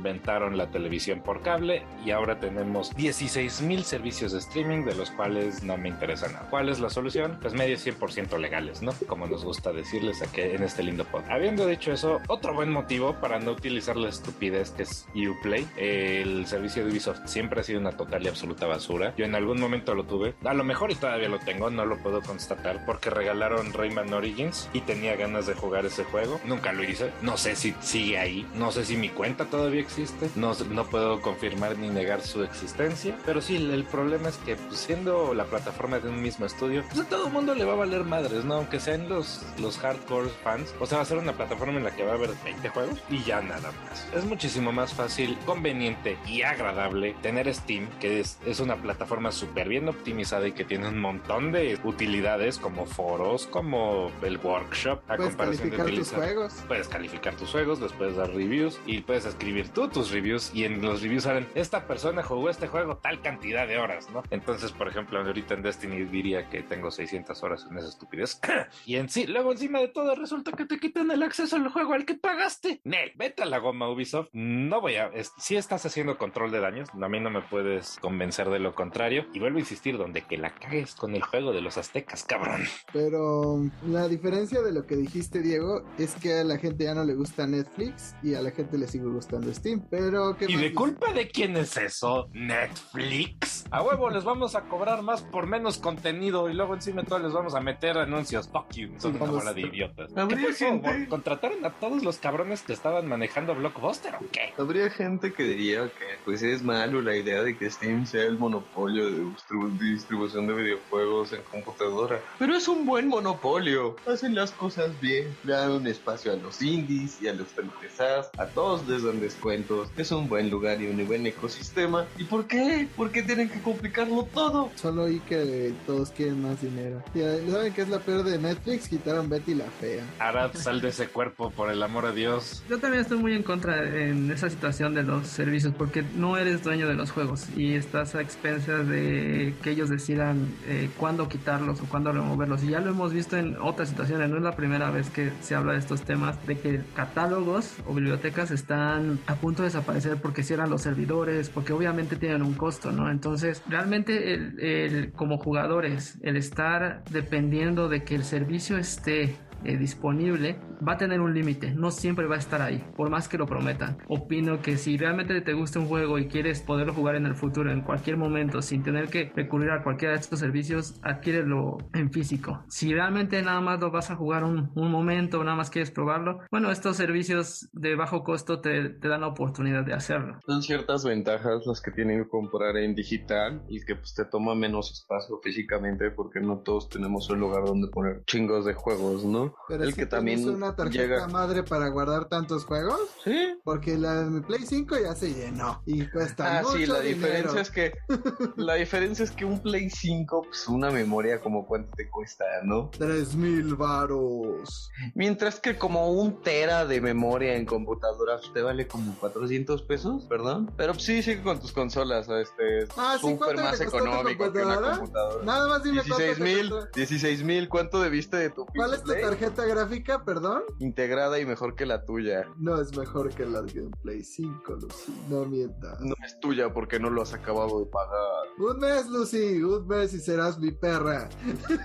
la televisión por cable y ahora tenemos 16 mil servicios de streaming de los cuales no me interesa nada. ¿Cuál es la solución? Pues medios 100% legales, ¿no? Como nos gusta decirles aquí en este lindo pod. Habiendo dicho eso, otro buen motivo para no utilizar la estupidez que es Uplay. El servicio de Ubisoft siempre ha sido una total y absoluta basura. Yo en algún momento lo tuve. A lo mejor y todavía lo tengo, no lo puedo constatar porque regalaron Rayman Origins y tenía ganas de jugar ese juego. Nunca lo hice. No sé si sigue ahí. No sé si mi cuenta todavía existe. No, no puedo confirmar ni negar su existencia. Pero sí, el problema es que pues, siendo la plataforma de un mismo estudio, pues a todo mundo le va a valer madres, ¿no? Aunque sean los, los hardcore fans. O sea, va a ser una plataforma en la que va a haber 20 juegos y ya nada más. Es muchísimo más fácil, conveniente y agradable tener Steam, que es, es una plataforma súper bien optimizada y que tiene un montón de utilidades como foros, como el workshop, a Puedes comparación de calificar tus utilizar juegos. puedes calificar tus juegos, les puedes dar reviews y puedes escribir tú tus reviews y en los reviews salen esta persona jugó este juego tal cantidad de horas, ¿no? Entonces, por ejemplo, ahorita en Destiny diría que tengo 600 horas en esa estupidez. y en sí, luego encima de todo resulta que te quitan el acceso al juego al que pagaste. Nel, vete a la goma Ubisoft. No voy a... Si estás haciendo control de daños, a mí no me puedes convencer de lo contrario. Y vuelvo a insistir, donde que la cagues con el juego de los aztecas, cabrón. Pero la diferencia de lo que dijiste, Diego, es que a la gente ya no le gusta Netflix y a la gente le sigue gustando Steam. Pero ¿qué ¿Y de culpa de quién es eso? ¿Netflix? A huevo, les vamos a cobrar más por menos contenido y luego encima todos les vamos a meter anuncios. Fuck you. Son una bola de idiotas. ¿Qué gente- ¿Contrataron a todos los cabrones que estaban manejando Blockbuster o qué? Habría gente que diría que pues es malo la idea de que Steam sea el monopolio de distribu- distribución de videojuegos en computadora. Pero es un buen monopolio. Hacen las cosas bien. Le dan un espacio a los indies y a los AAA. A todos les dan descuentos. Es un buen lugar y un buen ecosistema. ¿Y por qué? ¿Por qué tienen que complicarlo todo? Solo oí que todos quieren más dinero. ¿Saben qué es la peor de Netflix? Quitaron Betty la fea. Arad, sal de ese cuerpo, por el amor a Dios. Yo también estoy muy en contra en esa situación de los servicios porque no eres dueño de los juegos y estás a expensas de que ellos decidan eh, cuándo quitarlos o cuándo removerlos. Y ya lo hemos visto en otras situaciones, no es la primera vez que se habla de estos temas, de que catálogos o bibliotecas están a punto de desaparecer porque cierran los servidores, porque obviamente tienen un costo, ¿no? Entonces, realmente el, el- como jugadores, el estar dependiendo de que el servicio esté eh, disponible va a tener un límite, no siempre va a estar ahí, por más que lo prometan. Opino que si realmente te gusta un juego y quieres poderlo jugar en el futuro, en cualquier momento, sin tener que recurrir a cualquiera de estos servicios, adquiérelo en físico. Si realmente nada más lo vas a jugar un, un momento, nada más quieres probarlo, bueno, estos servicios de bajo costo te, te dan la oportunidad de hacerlo. Son ciertas ventajas las que tienen que comprar en digital y que pues te toma menos espacio físicamente porque no todos tenemos un lugar donde poner chingos de juegos, ¿no? Pero El es que también también una tarjeta llega- madre para guardar tantos juegos. Sí. Porque la de mi Play 5 ya se llenó. Y cuesta Ah, mucho sí, la dinero. diferencia es que la diferencia es que un Play 5, pues una memoria como cuánto te cuesta, ¿no? 3000 varos. Mientras que como un tera de memoria en computadora pues, te vale como 400 pesos, perdón. Pero pues, sí, sigue con tus consolas, este es Ah, sí, súper ¿cuánto más económico que una computadora? Nada más dime cuánto 16 te mil, costó. 16 mil, ¿cuánto debiste de tu ¿Cuál es tu Play? Tarjeta gráfica, perdón? Integrada y mejor que la tuya. No es mejor que la de Play 5, Lucy. No mientas. No es tuya porque no lo has acabado de pagar. Un mes, Lucy. Un mes y serás mi perra.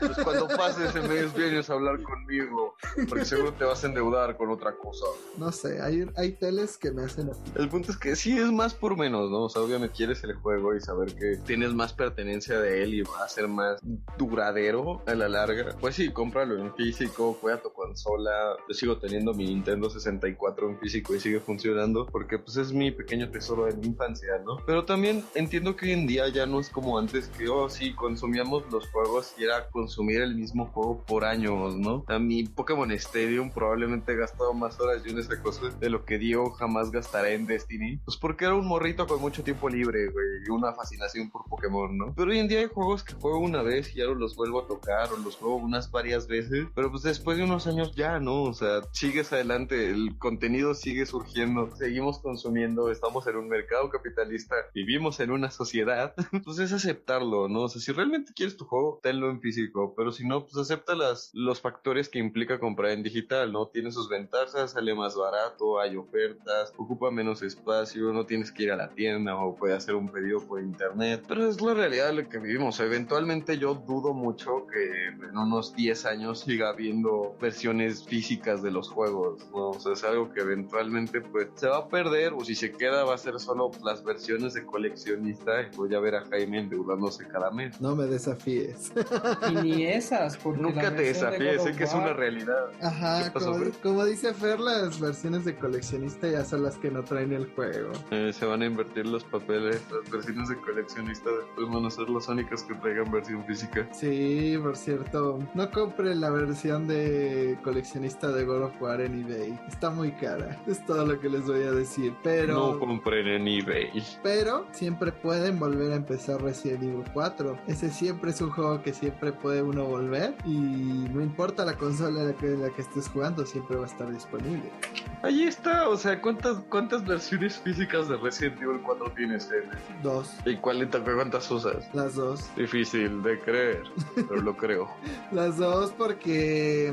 Pues cuando pases ese mes vienes a hablar conmigo. Porque seguro te vas a endeudar con otra cosa. No sé, hay, hay teles que me hacen así. El punto es que sí es más por menos, ¿no? O sea, obviamente quieres el juego y saber que tienes más pertenencia de él y va a ser más duradero a la larga. Pues sí, cómpralo en físico, fue a tu consola. Yo sigo teniendo mi Nintendo 64 en físico y sigue funcionando porque pues es mi pequeño tesoro de mi infancia, ¿no? Pero también entiendo que hoy en día ya no es como antes que, oh, sí, consumíamos los juegos y era consumir el mismo juego por años, ¿no? A mi Pokémon Stadium probablemente he gastado más horas yo en esa cosa de lo que Dio jamás gastará en Destiny. Pues porque era un morrito con mucho tiempo libre, güey, y una fascinación por Pokémon, ¿no? Pero hoy en día hay juegos que juego una vez y ya no los vuelvo a tocar o los juego unas varias veces, pero pues después de unos años ya, ¿no? O sea, sigues adelante, el contenido sigue surgiendo, seguimos consumiendo, estamos en un mercado capitalista, vivimos en una sociedad, pues es aceptarlo, ¿no? O sea, si realmente quieres tu juego, tenlo en físico, pero si no, pues acepta las, los factores que implica comprar en digital, ¿no? Tiene sus ventajas, sale más barato, hay ofertas, ocupa menos espacio, no tienes que ir a la tienda o puede hacer un pedido por internet, pero es la realidad de lo que vivimos. Eventualmente yo dudo mucho que en unos 10 años siga habiendo versiones físicas de los juegos, ¿no? O sea, es algo que eventualmente pues se va a perder o si se queda va a ser solo las versiones de coleccionista y voy a ver a Jaime endeudándose cada mes. No me desafíes. Y ni esas, porque Nunca te de desafíes, sé que es una realidad. Ajá, como dice Fer, las versiones de coleccionista ya son las que no traen el juego. Eh, se van a invertir los papeles, las versiones de coleccionista después van a ser las únicas que traigan versión física. Sí, por cierto, no compre la versión de coleccionista de God of War en eBay. Está muy cara. Es todo lo que les voy a decir. Pero, No compren en eBay. pero siempre pueden volver a empezar Resident Evil 4. Ese siempre es un juego que siempre puede uno volver. Y no importa la consola en la que, en la que estés jugando, siempre va a estar disponible. Ahí está, o sea, ¿cuántas, cuántas versiones físicas de Resident Evil 4 tienes? eh? Dos, ¿Y cuál, cuántas usas? las dos. Difícil de creer, pero lo creo. Las dos porque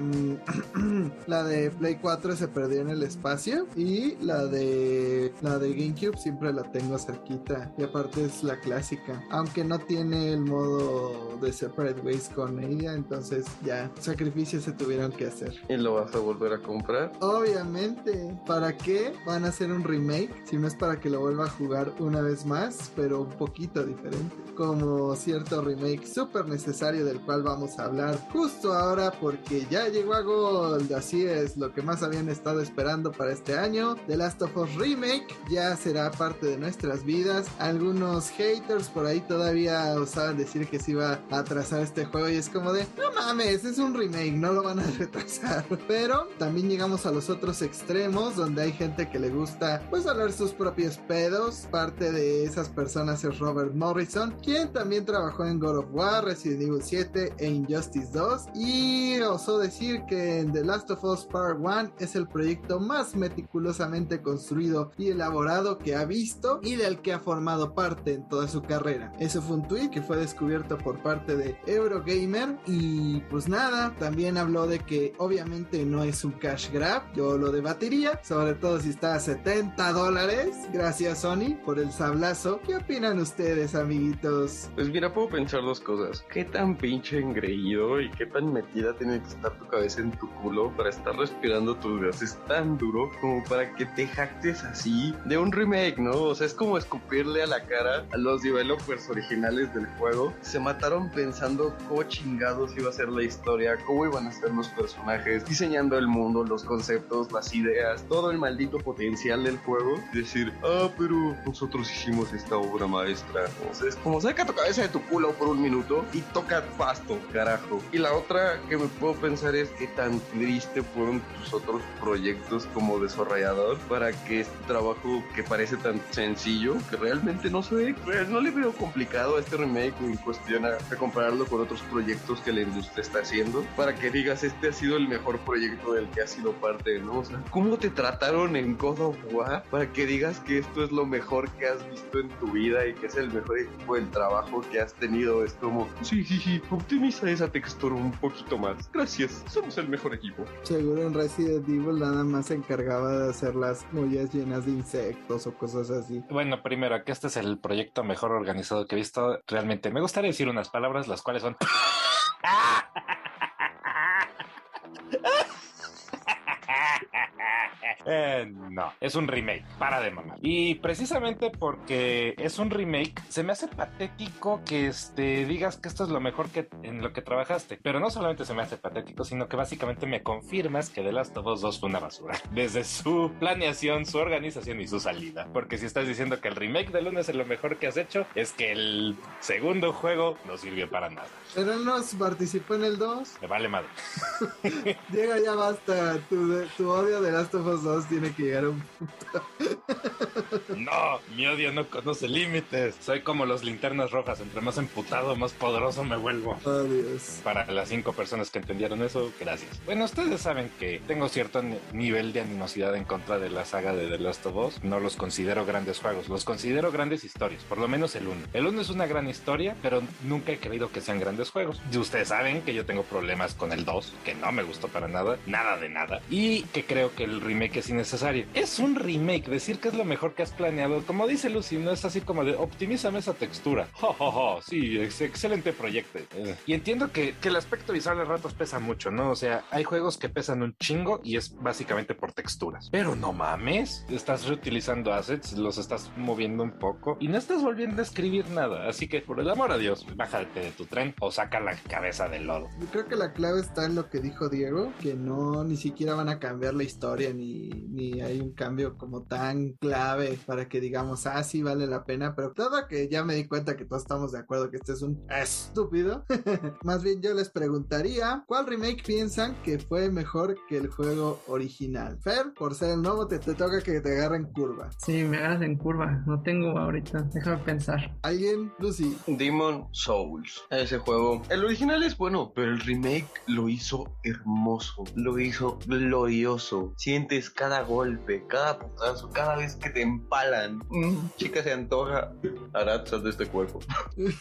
la de Play 4 se perdió en el espacio y la de la de GameCube siempre la tengo cerquita y aparte es la clásica, aunque no tiene el modo de Separate Ways con ella, entonces ya sacrificios se tuvieron que hacer. ¿Y lo vas a volver a comprar? Obviamente, ¿para qué van a hacer un remake si no es para que lo vuelva a jugar una vez más, pero un poquito diferente? Como cierto remake súper necesario del cual vamos a hablar justo ahora porque ya llegó a Gold, así es, lo que más habían estado esperando para este año, The Last of Us Remake ya será parte de nuestras vidas. Algunos haters por ahí todavía osaban decir que se iba a atrasar este juego y es como de, no mames, es un remake, no lo van a retrasar. Pero también llegamos a los otros extremos donde hay gente que le gusta pues hablar sus propios pedos. Parte de esas personas es Robert Morrison, quien también trabajó en God of War, Resident Evil 7 e Injustice 2 y osó decir que en The Last of Us Part 1 es el proyecto más meticulosamente construido y elaborado que ha visto y del que ha formado parte en toda su carrera. Eso fue un tweet que fue descubierto por parte de Eurogamer y pues nada, también habló de que obviamente no es un cash grab, yo lo debatiría, sobre todo si está a 70 dólares. Gracias Sony por el sablazo. ¿Qué opinan ustedes amiguitos? Pues mira, puedo pensar dos cosas. ¿Qué tan pinche engreído y qué tan metida tiene que estar tu cabeza en tu culo para estar respirando tus gases tan duro como para que te jactes así de un remake, ¿no? O sea, es como escupirle a la cara a los developers originales del juego. Se mataron pensando cómo chingados iba a ser la historia, cómo iban a ser los personajes, diseñando el mundo, los conceptos, las ideas, todo el maldito potencial del juego. Decir, ah, pero nosotros hicimos esta obra maestra. O sea, es como saca tu cabeza de tu culo por un minuto y toca pasto, carajo. Y la otra que me puedo pensar es qué tan triste fueron tus otros proyectos como desarrollador para que este trabajo que parece tan sencillo, que realmente no ve, pues, no le veo complicado a este remake en cuestión a, a compararlo con otros proyectos que la industria está haciendo, para que digas este ha sido el mejor proyecto del que has sido parte, ¿no? O sea, ¿cómo te trataron en God of War para que digas que esto es lo mejor que has visto en tu vida y que es el mejor equipo del trabajo que has tenido? Es como, sí, sí, sí, optimiza esa textura un poquito más. Gracias, somos el mejor equipo. Seguro en Resident Evil nada más se encargaba de hacer las mollas llenas de insectos o cosas así. Bueno, primero, que este es el proyecto mejor organizado que he visto. Realmente me gustaría decir unas palabras, las cuales son... Eh, no, es un remake, para de mamar. Y precisamente porque es un remake, se me hace patético que este, digas que esto es lo mejor que en lo que trabajaste. Pero no solamente se me hace patético, sino que básicamente me confirmas que The Last of Us 2 fue una basura. Desde su planeación, su organización y su salida. Porque si estás diciendo que el remake de lunes es lo mejor que has hecho, es que el segundo juego no sirvió para nada. Pero nos participó en el 2. Me vale madre. Llega ya basta. Tu, tu odio de Last of Us 2 tiene que llegar a un punto. No, mi odio no conoce límites. Soy como los linternas rojas. Entre más emputado, más poderoso me vuelvo. Oh, Dios. Para las cinco personas que entendieron eso, gracias. Bueno, ustedes saben que tengo cierto ni- nivel de animosidad en contra de la saga de The Last of Us. No los considero grandes juegos, los considero grandes historias, por lo menos el 1. El 1 es una gran historia, pero nunca he creído que sean grandes juegos. Y ustedes saben que yo tengo problemas con el 2, que no me gustó para nada, nada de nada, y que creo que el remake es innecesario. Es un remake, decir que es lo mejor que has planeado, como dice Lucy, no es así como de optimízame esa textura. Jo, jo, jo, sí, es excelente proyecto. Eh, Y entiendo que, que el aspecto visual a ratos pesa mucho, ¿no? O sea, hay juegos que pesan un chingo y es básicamente por texturas. Pero no mames, estás reutilizando assets, los estás moviendo un poco y no estás volviendo a escribir nada. Así que, por el amor a Dios, bájate de tu tren o saca la cabeza del lodo. Yo creo que la clave está en lo que dijo Diego, que no ni siquiera van a cambiar la historia ni, ni hay un cambio como tan clave para que digamos, ah, sí vale la pena, pero todo que ya me di cuenta que todos estamos de acuerdo que este es un estúpido. Más bien yo les preguntaría, ¿cuál remake piensan que fue mejor que el juego original? Fer, por ser el nuevo, te, te toca que te agarren curva. Sí, me agarras en curva. No tengo ahorita. Déjame pensar. ¿Alguien? Lucy. Demon Souls. Ese juego. El original es bueno, pero el remake lo hizo hermoso. Lo hizo glorioso. Sientes cada golpe, cada putazo, cada vez que te empalan. Mm, chica, se antoja Aratza de este cuerpo.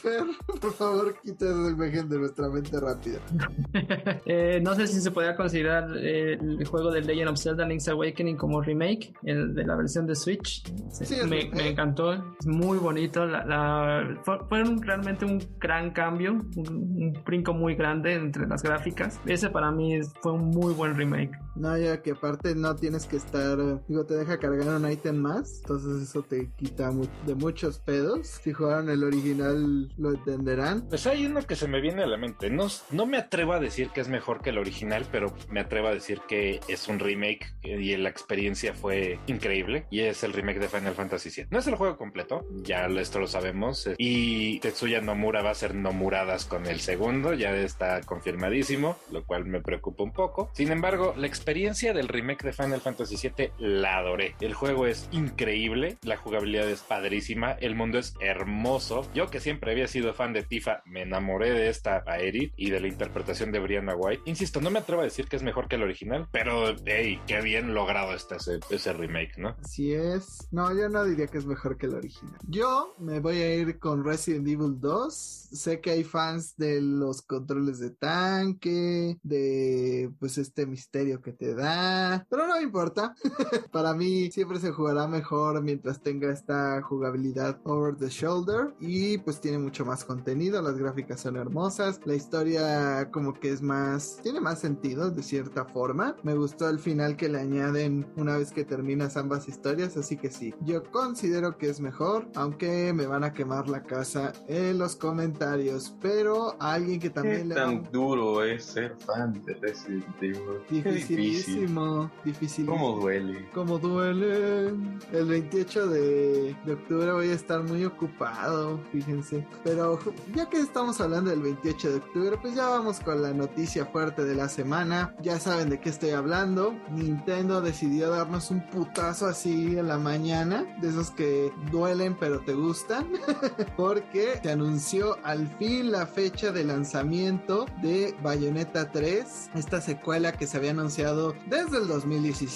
Fer, por favor, quita esa imagen de nuestra mente rápida. Eh, no sé si se podría considerar eh, el juego de Legend of Zelda Link's Awakening como remake, el de la versión de Switch. Sí, Sí, es me, me encantó, es muy bonito. La, la- fue, fue un- realmente un gran cambio, un, un brinco muy grande entre las gráficas. Ese para mí fue un muy buen remake. No, ya que aparte no tienes que estar, digo, te deja cargar un ítem más, entonces eso te quita de muchos pedos. Si jugaron el original lo entenderán. Pues hay uno que se me viene a la mente. No, no me atrevo a decir que es mejor que el original, pero me atrevo a decir que es un remake eh, y la experiencia fue increíble. Y es el remake de Final Fantasy VII. No es el juego completo, ya esto lo sabemos. eh, Y Tetsuya Nomura va a ser Nomuradas con el segundo, ya está confirmadísimo, lo cual me preocupa un poco. Sin embargo, la experiencia del remake de Final Fantasy VII la adoré. El juego es increíble, la jugabilidad es padrísima, el mundo es hermoso. Yo que siempre había sido fan de Tifa, me enamoré de esta Aerith y de la interpretación de Brianna White. Insisto, no me atrevo a decir que es mejor que el original, pero hey, qué bien logrado está ese, ese remake, ¿no? Así es. No, yo no diría que es mejor que el original. Yo me voy a ir con Resident Evil 2. Sé que hay fans de los controles de tanque, de pues este misterio que te da, pero no me importa. Para mí siempre se jugará mejor mientras tenga esta jugabilidad over the shoulder y pues tiene mucho más contenido, las gráficas son hermosas, la historia como que es más, tiene más sentido de cierta forma. Me gustó el final que le añaden una vez que terminas ambas historias, así que sí, yo considero que es mejor, aunque me van a quemar la casa en los comentarios, pero alguien que ¿Qué también le va tan duro es ser fan de Resident Evil? Qué difícil. ¿Cómo duele? Como duele. El 28 de, de octubre voy a estar muy ocupado, fíjense. Pero ya que estamos hablando del 28 de octubre, pues ya vamos con la noticia fuerte de la semana. Ya saben de qué estoy hablando. Nintendo decidió darnos un putazo así en la mañana, de esos que duelen pero te gustan, porque se anunció al fin la fecha de lanzamiento de Bayonetta 3, esta secuela que se había anunciado desde el 2017,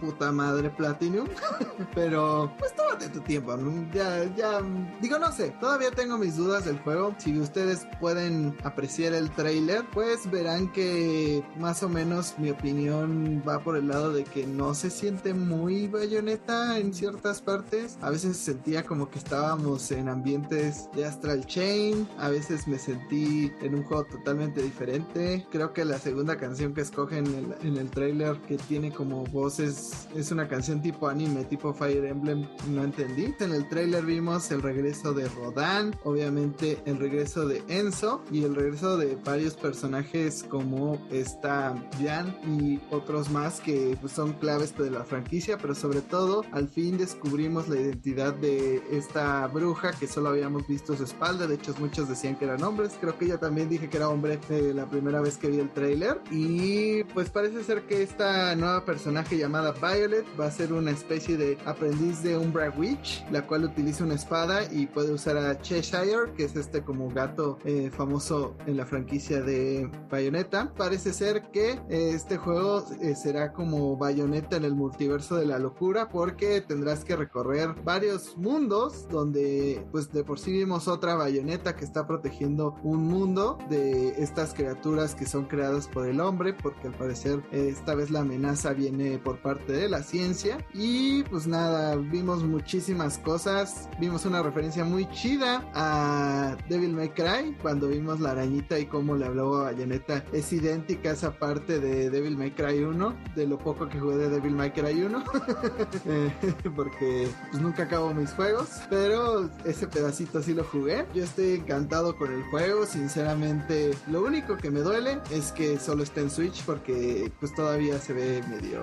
puta madre Platinum, pero pues tómate tu tiempo, ya, ya, digo no sé, todavía tengo mis dudas del juego, si ustedes pueden apreciar el trailer, pues verán que más o menos mi opinión va por el lado de que no se siente muy Bayonetta en ciertas partes, a veces sentía como que estábamos en ambientes de Astral Chain, a veces me sentí en un juego totalmente diferente, creo que la segunda canción que escogen en el, en el trailer que tiene como voz es, es una canción tipo anime, tipo Fire Emblem, no entendí. En el trailer vimos el regreso de Rodan, obviamente el regreso de Enzo y el regreso de varios personajes como está Jan y otros más que pues, son claves de la franquicia, pero sobre todo al fin descubrimos la identidad de esta bruja que solo habíamos visto su espalda, de hecho muchos decían que eran hombres, creo que ella también dije que era hombre eh, la primera vez que vi el trailer y pues parece ser que esta nueva llamada Violet va a ser una especie de aprendiz de Umbra Witch, la cual utiliza una espada y puede usar a Cheshire, que es este como gato eh, famoso en la franquicia de Bayonetta. Parece ser que eh, este juego eh, será como Bayonetta en el multiverso de la locura porque tendrás que recorrer varios mundos donde pues de por sí vimos otra Bayonetta que está protegiendo un mundo de estas criaturas que son creadas por el hombre porque al parecer esta vez la amenaza viene por parte de la ciencia. Y pues nada vimos muchísimas cosas. Vimos una referencia muy chida a Devil May Cry cuando vimos la arañita y cómo le hablaba a Bayonetta. Es idéntica a esa parte de Devil May Cry 1 de lo poco que jugué de Devil May Cry 1 eh, porque pues nunca acabo mis juegos pero ese pedacito sí lo jugué. Yo estoy encantado con el juego sinceramente lo único que me duele es que solo está en Switch porque pues todavía se ve medio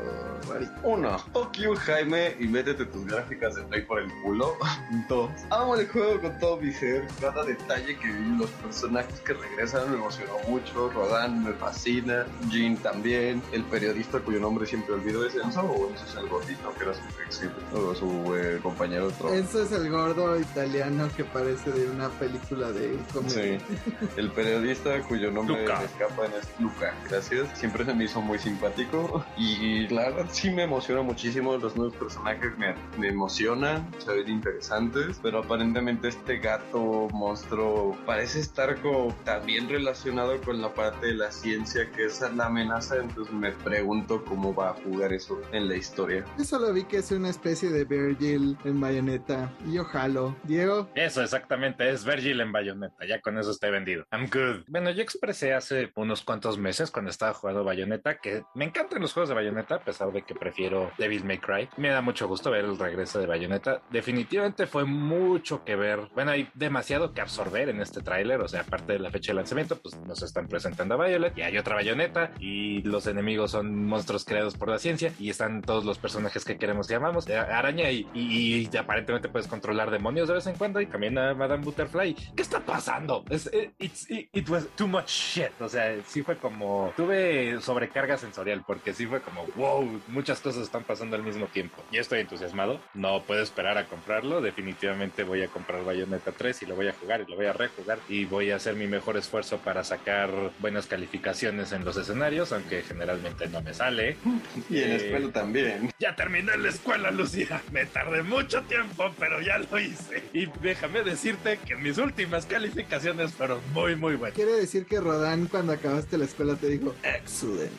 uno fuck you Jaime y métete tus gráficas de Play por el culo dos amo el juego con todo mi ser. Cada detalle que vi, los personajes que regresan me emocionó mucho. Rodan me fascina. Jean también. El periodista cuyo nombre siempre olvido es Enzo o Enzo es el gordito que era su, o su eh, compañero. Otro. Enzo es el gordo italiano que parece de una película de comedia. Sí. El periodista cuyo nombre me escapa es Luca. Gracias. Siempre se me hizo muy simpático. Y la verdad sí me emociona muchísimo. Los nuevos personajes me, me emocionan. Se ven interesantes. Pero aparentemente este gato monstruo parece estar como también relacionado con la parte de la ciencia que es la amenaza, entonces me pregunto cómo va a jugar eso en la historia. Yo solo vi que es una especie de Virgil en Bayonetta y ojalá. Diego. Eso exactamente, es Virgil en Bayonetta, ya con eso estoy vendido. I'm good. Bueno, yo expresé hace unos cuantos meses cuando estaba jugando Bayonetta que me encantan los juegos de Bayonetta a pesar de que prefiero Devil May Cry. Me da mucho gusto ver el regreso de Bayonetta. Definitivamente fue mucho que ver bueno, hay demasiado que absorber en este tráiler, o sea, aparte de la fecha de lanzamiento, pues nos están presentando a Violet y hay otra bayoneta y los enemigos son monstruos creados por la ciencia y están todos los personajes que queremos y amamos, eh, araña y, aparentemente puedes controlar demonios de vez en cuando y también a Madame Butterfly. ¿Qué está pasando? Es, eh, it, it, was too much shit, o sea, sí fue como, tuve sobrecarga sensorial porque sí fue como, wow, muchas cosas están pasando al mismo tiempo y estoy entusiasmado, no puedo esperar a comprarlo, definitivamente voy a comprar Bayonetta 3 y lo voy a jugar y lo voy a rejugar y voy a hacer mi mejor esfuerzo para sacar buenas calificaciones en los escenarios, aunque generalmente no me sale. Y en la eh, escuela también. Ya terminé la escuela, Lucía. Me tardé mucho tiempo, pero ya lo hice. Y déjame decirte que mis últimas calificaciones fueron muy, muy buenas. Quiere decir que Rodán cuando acabaste la escuela te dijo, excellent.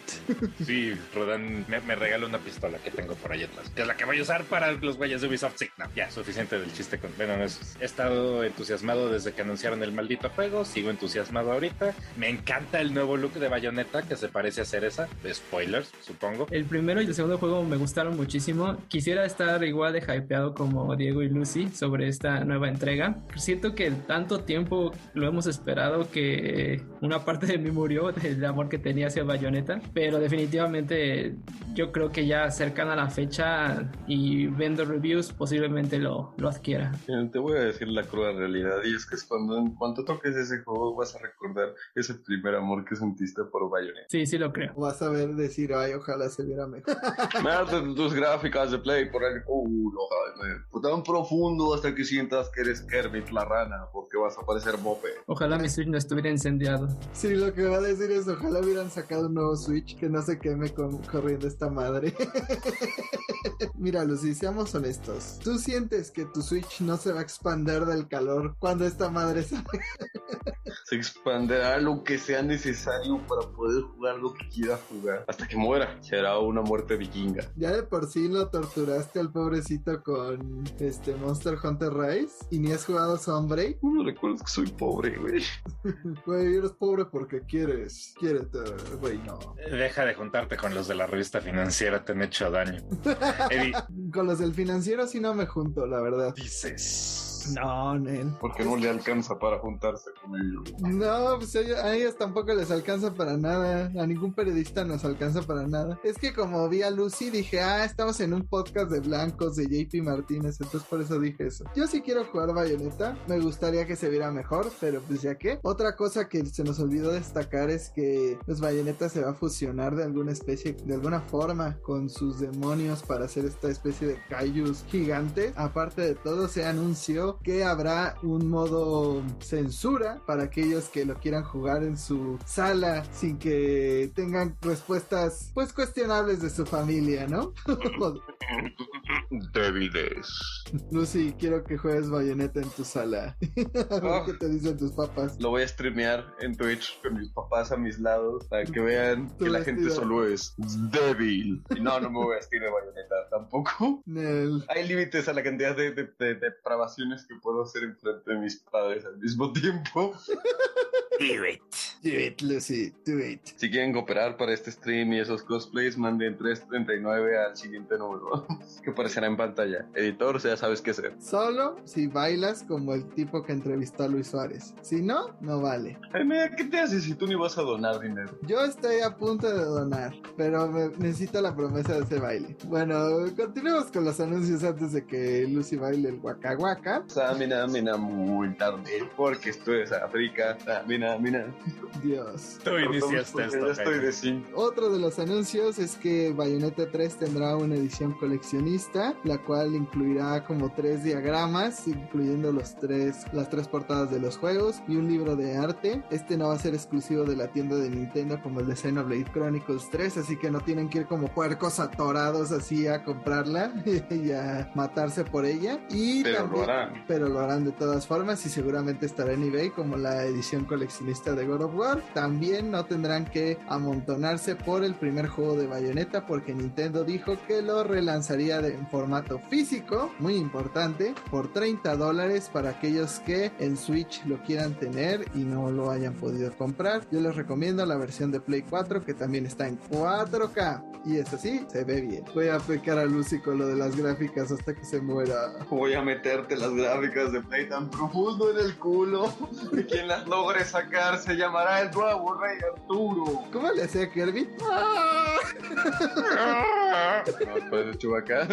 Sí, Rodán me, regaló una pistola que tengo por ahí atrás, que es la que voy a usar para los güeyes de Ubisoft Signal. Ya, suficiente del chiste con... Bueno, es, estado entusiasmado desde que anunciaron el maldito juego, sigo entusiasmado ahorita. Me encanta el nuevo look de Bayonetta que se parece a Cereza, spoilers, supongo. El primero y el segundo juego me gustaron muchísimo. Quisiera estar igual de hypeado como Diego y Lucy sobre esta nueva entrega. Siento que tanto tiempo lo hemos esperado que una parte de mí murió del amor que tenía hacia Bayonetta, pero definitivamente yo creo que ya cercana a la fecha y vendo reviews posiblemente lo, lo adquiera. Te voy a decir la cruda realidad y es que es cuando en cuanto toques ese juego vas a recordar ese primer amor que sentiste por Bayonetta. Sí, sí lo creo. Vas a ver decir, ay, ojalá se viera mejor. Marte tus gráficas de play por el culo, Jaime. Tan profundo hasta que sientas que eres Kermit la rana, porque vas a parecer Mope. Ojalá mi Switch no estuviera incendiado. Sí, lo que va a decir es, ojalá hubieran sacado un nuevo Switch que no se queme con, corriendo esta madre. Mira, Lucy, seamos honestos. ¿Tú sientes que tu Switch no se va a expandir del calor cuando esta madre sale? Se expanderá lo que sea necesario para poder jugar lo que quiera jugar. Hasta que muera. Será una muerte vikinga. Ya de por sí lo torturaste al pobrecito con este Monster Hunter Rise y ni has jugado Sunbreak. No recuerdas que soy pobre, güey. Güey, eres pobre porque quieres. Quiérete, güey, no. Deja de juntarte con los de la revista financiera, te han hecho daño. Eddie, Con los del financiero sí no me junto, la verdad. dices. No, Nel. Porque no le alcanza para juntarse con ellos. No, pues a ellos, a ellos tampoco les alcanza para nada. A ningún periodista nos alcanza para nada. Es que como vi a Lucy dije, ah, estamos en un podcast de blancos de JP Martínez, entonces por eso dije eso. Yo sí quiero jugar Bayonetta, me gustaría que se viera mejor, pero pues ya que. Otra cosa que se nos olvidó destacar es que pues Bayonetta se va a fusionar de alguna especie, de alguna forma con sus demonios para hacer esta especie de kaijus gigantes. Aparte de todo, se anunció que habrá un modo censura para aquellos que lo quieran jugar en su sala sin que tengan respuestas pues cuestionables de su familia, ¿no? Débiles. Lucy, quiero que juegues bayoneta en tu sala. A ver Ah. qué te dicen tus papás. Lo voy a streamear en Twitch con mis papás a mis lados para que vean que la gente solo es débil. Y no, no me voy a vestir de bayoneta tampoco. Nel. Hay límites a la cantidad de, de, de depravaciones que puedo hacer en frente de mis padres al mismo tiempo. Do it. Do it, Lucy, do it. Si quieren cooperar para este stream y esos cosplays, manden 339 al siguiente número que aparecerá en pantalla. Editor, ya sabes qué hacer. Solo si bailas como el tipo que entrevistó a Luis Suárez. Si no, no vale. Ay, mira, ¿qué te haces si tú ni vas a donar dinero? Yo estoy a punto de donar, pero me- necesito la promesa de ese baile. Bueno, continuemos con los anuncios antes de que Lucy baile el Waka. Samina, mina, muy tarde, porque esto es África. Samina, mina. Dios. Tú iniciaste Porque esto. Ya estoy de sim. Otro de los anuncios es que Bayonetta 3 tendrá una edición coleccionista, la cual incluirá como tres diagramas, incluyendo los tres, las tres portadas de los juegos y un libro de arte. Este no va a ser exclusivo de la tienda de Nintendo como el de Xenoblade Chronicles 3, así que no tienen que ir como puercos atorados así a comprarla y a matarse por ella. Y Pero también- lo harán. Pero lo harán de todas formas y seguramente estará en eBay como la edición coleccionista de God of War. También no tendrán que amontonarse por el primer juego de Bayonetta porque Nintendo dijo que lo relanzaría de- en formato físico, muy importante, por 30 dólares para aquellos que en Switch lo quieran tener y no lo hayan podido comprar. Yo les recomiendo la versión de Play 4 que también está en 4K y es así, se ve bien. Voy a pecar a Lucy con lo de las gráficas hasta que se muera. Voy a meterte las gráficas de Play tan profundo en el culo que quien las logre sacar se llamará el nuevo Rey Arturo. ¿Cómo le hacía Kirby? No, después de Chewbacca.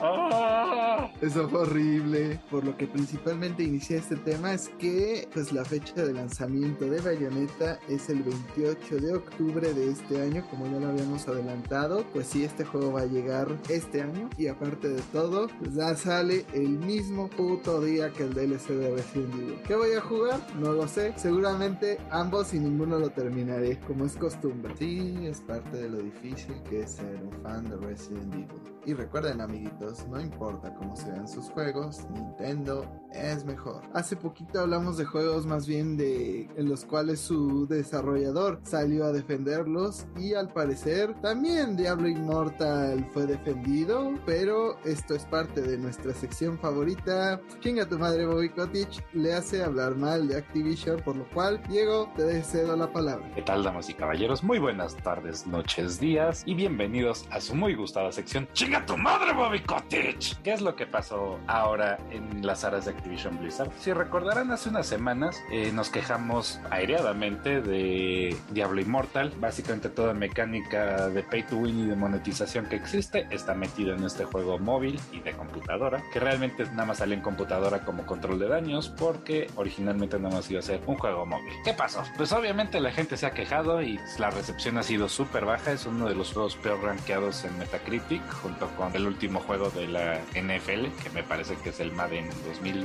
Ah. Eso fue horrible. Por lo que principalmente inicié este tema es que pues la fecha de lanzamiento de Bayonetta es el 28 de octubre de este año, como ya lo habíamos adelantado. Pues sí, este juego va a llegar este año y aparte de todo, pues ya sale el mismo puto día que el DLC de Resident Evil. ¿Qué voy a jugar? No lo sé. Seguramente ambos y ninguno lo terminaré, como es costumbre. Sí, es parte de lo difícil que es ser un fan de Resident Evil. Y recuerden amiguitos, no importa cómo se vean sus juegos, Nintendo es mejor. Hace poquito hablamos de juegos más bien de en los cuales su desarrollador salió a defenderlos y al parecer también Diablo Immortal fue defendido, pero esto es parte de nuestra sección favorita. Chinga tu madre Bobby le hace hablar mal de Activision, por lo cual Diego te cedo la palabra. ¿Qué tal, damas y caballeros? Muy buenas tardes, noches, días y bienvenidos a su muy gustada sección ¡Chinga tu madre, Bobby! ¿Qué es lo que pasó ahora en las áreas de Activision Blizzard? Si recordarán, hace unas semanas eh, nos quejamos aireadamente de Diablo Immortal. Básicamente toda mecánica de pay to win y de monetización que existe está metida en este juego móvil y de computadora, que realmente nada más sale en computadora como control de daños porque originalmente nada más iba a ser un juego móvil. ¿Qué pasó? Pues obviamente la gente se ha quejado y la recepción ha sido súper baja. Es uno de los juegos peor rankeados en Metacritic, junto con el último juego de la NFL, que me parece que es el Madden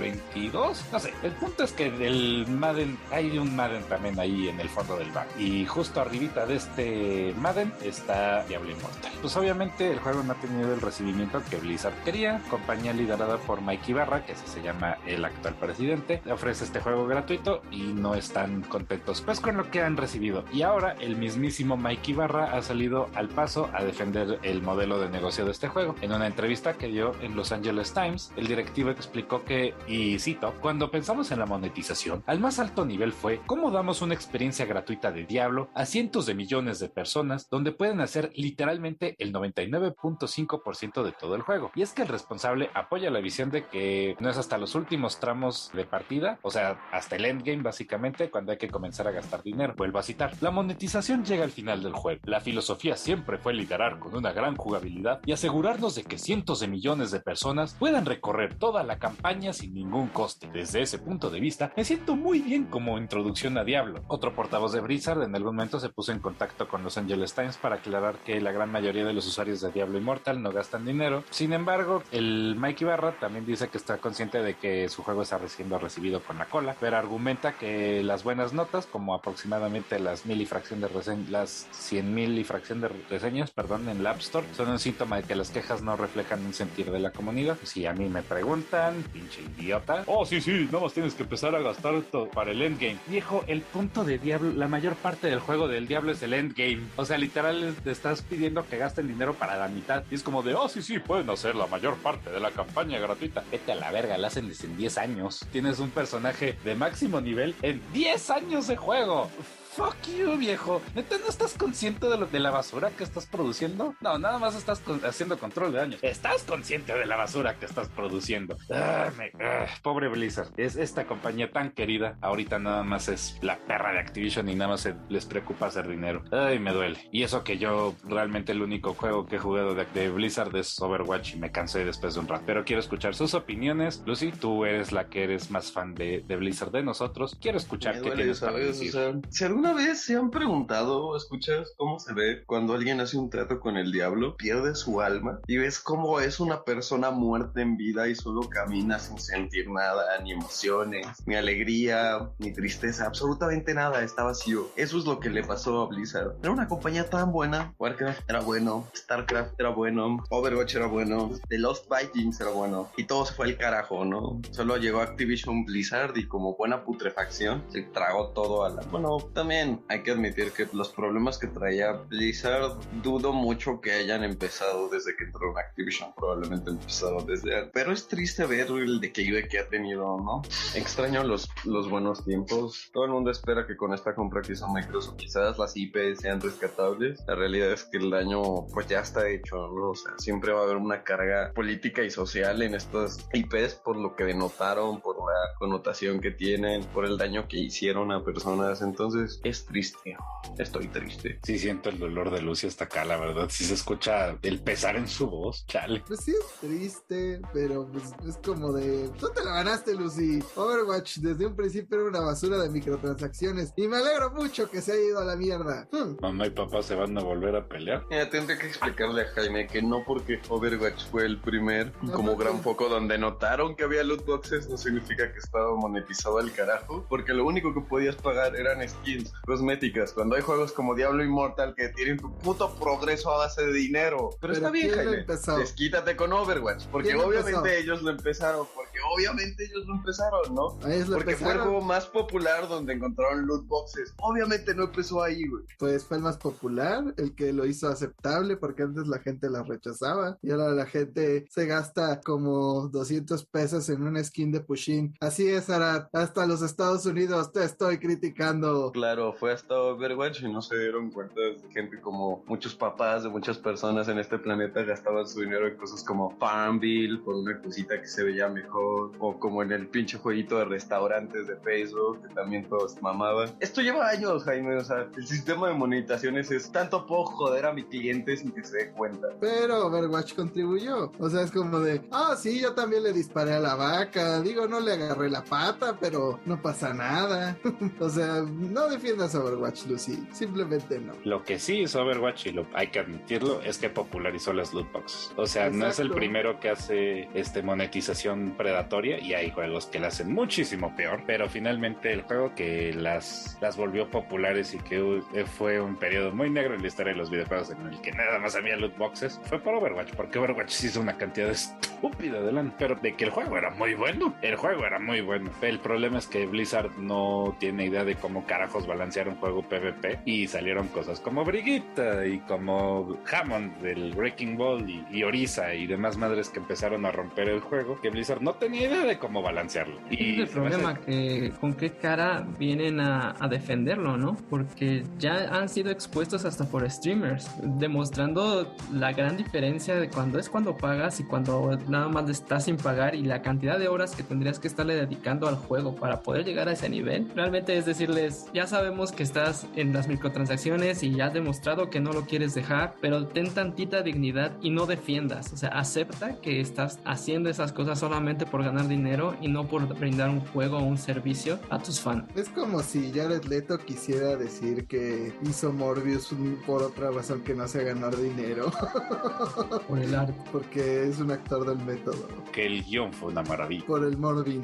2022. No sé, el punto es que el Madden, hay un Madden también ahí en el fondo del bar. Y justo arribita de este Madden está Diablo Immortal. Pues obviamente el juego no ha tenido el recibimiento que Blizzard quería. Compañía liderada por Mike Ibarra, que así se llama el actual presidente, ofrece este juego gratuito y no están contentos pues con lo que han recibido. Y ahora el mismísimo Mike Ibarra ha salido al paso a defender el modelo de negocio de este juego. En una entrevista que dio en Los Angeles Times, el directivo explicó que, y cito, cuando pensamos en la monetización, al más alto nivel fue cómo damos una experiencia gratuita de Diablo a cientos de millones de personas donde pueden hacer literalmente el 99.5% de todo el juego. Y es que el responsable apoya la visión de que no es hasta los últimos tramos de partida, o sea, hasta el endgame básicamente, cuando hay que comenzar a gastar dinero. Vuelvo a citar, la monetización llega al final del juego. La filosofía siempre fue liderar con una gran jugabilidad y asegurarnos de que cientos de millones de personas puedan recorrer toda la campaña sin ningún Desde ese punto de vista, me siento muy bien como introducción a Diablo. Otro portavoz de Blizzard en algún momento se puso en contacto con Los Angeles Times para aclarar que la gran mayoría de los usuarios de Diablo Immortal no gastan dinero. Sin embargo, el Mike Ibarra también dice que está consciente de que su juego está siendo recibido con la cola, pero argumenta que las buenas notas, como aproximadamente las mil y fracción de reseñas, las cien mil y fracción de reseñas, perdón, en la App Store, son un síntoma de que las quejas no reflejan un sentir de la comunidad. Si a mí me preguntan, pinche idiota, oh sí, sí, no más tienes que empezar a gastar esto para el endgame. Viejo, el punto de Diablo, la mayor parte del juego del Diablo es el endgame. O sea, literal, te estás pidiendo que gasten dinero para la mitad. Y es como de, oh sí, sí, pueden hacer la mayor parte de la campaña gratuita. Vete a la verga, la hacen desde en 10 años. Tienes un personaje de máximo nivel en 10 años de juego. Fuck you, viejo. ¿Neta no estás consciente de, lo, de la basura que estás produciendo? No, nada más estás haciendo control de daños. Estás consciente de la basura que estás produciendo. Ah, ah, pobre Blizzard. Es esta compañía tan querida. Ahorita nada más es la perra de Activision y nada más les preocupa hacer dinero. Ay, me duele. Y eso que yo realmente el único juego que he jugado de, Blizzard es Overwatch y me cansé después de un rato. Pero quiero escuchar sus opiniones. Lucy, tú eres la que eres más fan de, Blizzard de nosotros. Quiero escuchar qué tienes para decir. si alguna vez se han preguntado, escuchas cómo se ve cuando alguien hace un trato con el diablo, pierde su alma y ves cómo es una persona muerta en vida y solo camina sin sentir nada, ni emociones, ni alegría, ni tristeza, absolutamente nada, está vacío. Eso es lo que le pasó a Blizzard. Era una compañía tan buena, Warcraft era bueno, Starcraft era bueno, Overwatch era bueno, The Lost Vikings era bueno y todo se fue al carajo, ¿no? Solo llegó Activision Blizzard y como buena putrefacción se tragó todo a la... Bueno, también hay que admitir que los problemas que traía Blizzard dudo mucho que hayan empezado desde que entró en Activision, probablemente empezaron desde pero es triste ver el declive que ha tenido, ¿no? Extraño los, los buenos tiempos. Todo el mundo espera que con esta compra que hizo Microsoft quizás las IP sean rescatables. La realidad es que el daño pues ya está hecho, ¿no? O sea, siempre va a haber una carga política y social en estas IPs por lo que denotaron, por la connotación que tienen, por el daño que hicieron a personas. Entonces, es triste. Estoy triste. Sí, siento el dolor de Lucy hasta acá, la verdad. Si se escucha el pesar en su voz, chale. Pues sí, es triste, pero pues es como de. Tú te la ganaste, Lucy. Overwatch desde un principio era una basura de microtransacciones. Y me alegro mucho que se haya ido a la mierda. Hmm. Mamá y papá se van a volver a pelear. Mira, tendré que explicarle a Jaime que no porque Overwatch fue el primer como gran foco donde notaron que había loot boxes, no significa que estaba monetizado al carajo. Porque lo único que podías pagar eran skins cosméticas. Cuando hay juegos como Diablo Immortal que tienen tu puto progreso a base de dinero. Pero, está bien, Jaime. Desquítate con Overwatch. Porque obviamente ellos lo empezaron. Porque obviamente ellos lo empezaron, ¿no? porque fue el juego más popular donde encontraron loot boxes. Obviamente no empezó ahí, güey. Pues fue el más popular, el que lo hizo aceptable, porque antes la gente la rechazaba. Y ahora la gente se gasta como 200 pesos en una skin de Pushin. Así es, Arad. Hasta los Estados Unidos te estoy criticando. Claro, fue hasta Overwatch y no se dieron cuenta de gente como muchos papás de muchas personas en este planeta gastaban su dinero en cosas como Farmville por una cosita que se veía mejor o como en el pinche jueguito de restaurantes de Facebook que también todos mamaban. Esto lleva años, Jaime, o sea, el sistema de monetizaciones es tanto puedo joder a mi cliente sin que se dé cuenta. Pero Overwatch contribuyó, o sea, es como de, ah, sí, yo también le disparé a la vaca, digo, no le agarré la pata, pero no pasa nada. o sea, no, definitivamente defiendas Overwatch, Lucy. Simplemente no. Lo que sí hizo Overwatch, y lo, hay que admitirlo, es que popularizó las loot boxes. O sea, no es el primero que hace este monetización predatoria y hay juegos que la hacen muchísimo peor, pero finalmente el juego que las, las volvió populares y que uh, fue un periodo muy negro en la historia de los videojuegos en el que nada más había loot boxes fue por Overwatch, porque Overwatch hizo una cantidad estúpida de lana, pero de que el juego era muy bueno, el juego era muy bueno. El problema es que Blizzard no tiene idea de cómo carajos balancear un juego PvP y salieron cosas como Brigitte y como Hammond del Breaking Ball y, y Orisa y demás madres que empezaron a romper el juego que Blizzard no tenía idea de cómo balancearlo. Y es el me hace- problema, que con qué cara vienen a, a defenderlo, ¿no? Porque ya han sido expuestos hasta por streamers, demostrando la gran diferencia de cuando es cuando pagas y cuando nada más estás sin pagar y la cantidad de horas que tendrías que estarle dedicando al juego para poder llegar a ese nivel. Realmente es decirles, ya sabemos que estás en las microtransacciones y ya has demostrado que no lo quieres dejar, pero ten tantita dignidad y no defiendas. O sea, acepta que estás haciendo esas cosas solamente por ganar dinero y no por brindar un juego o un servicio a tus fans. Es como si Jared Leto quisiera decir que hizo Morbius por otra razón que no sea ganar dinero, Por el arte. porque es un actor del método. que el guion fue una maravilla. Por el Morbin.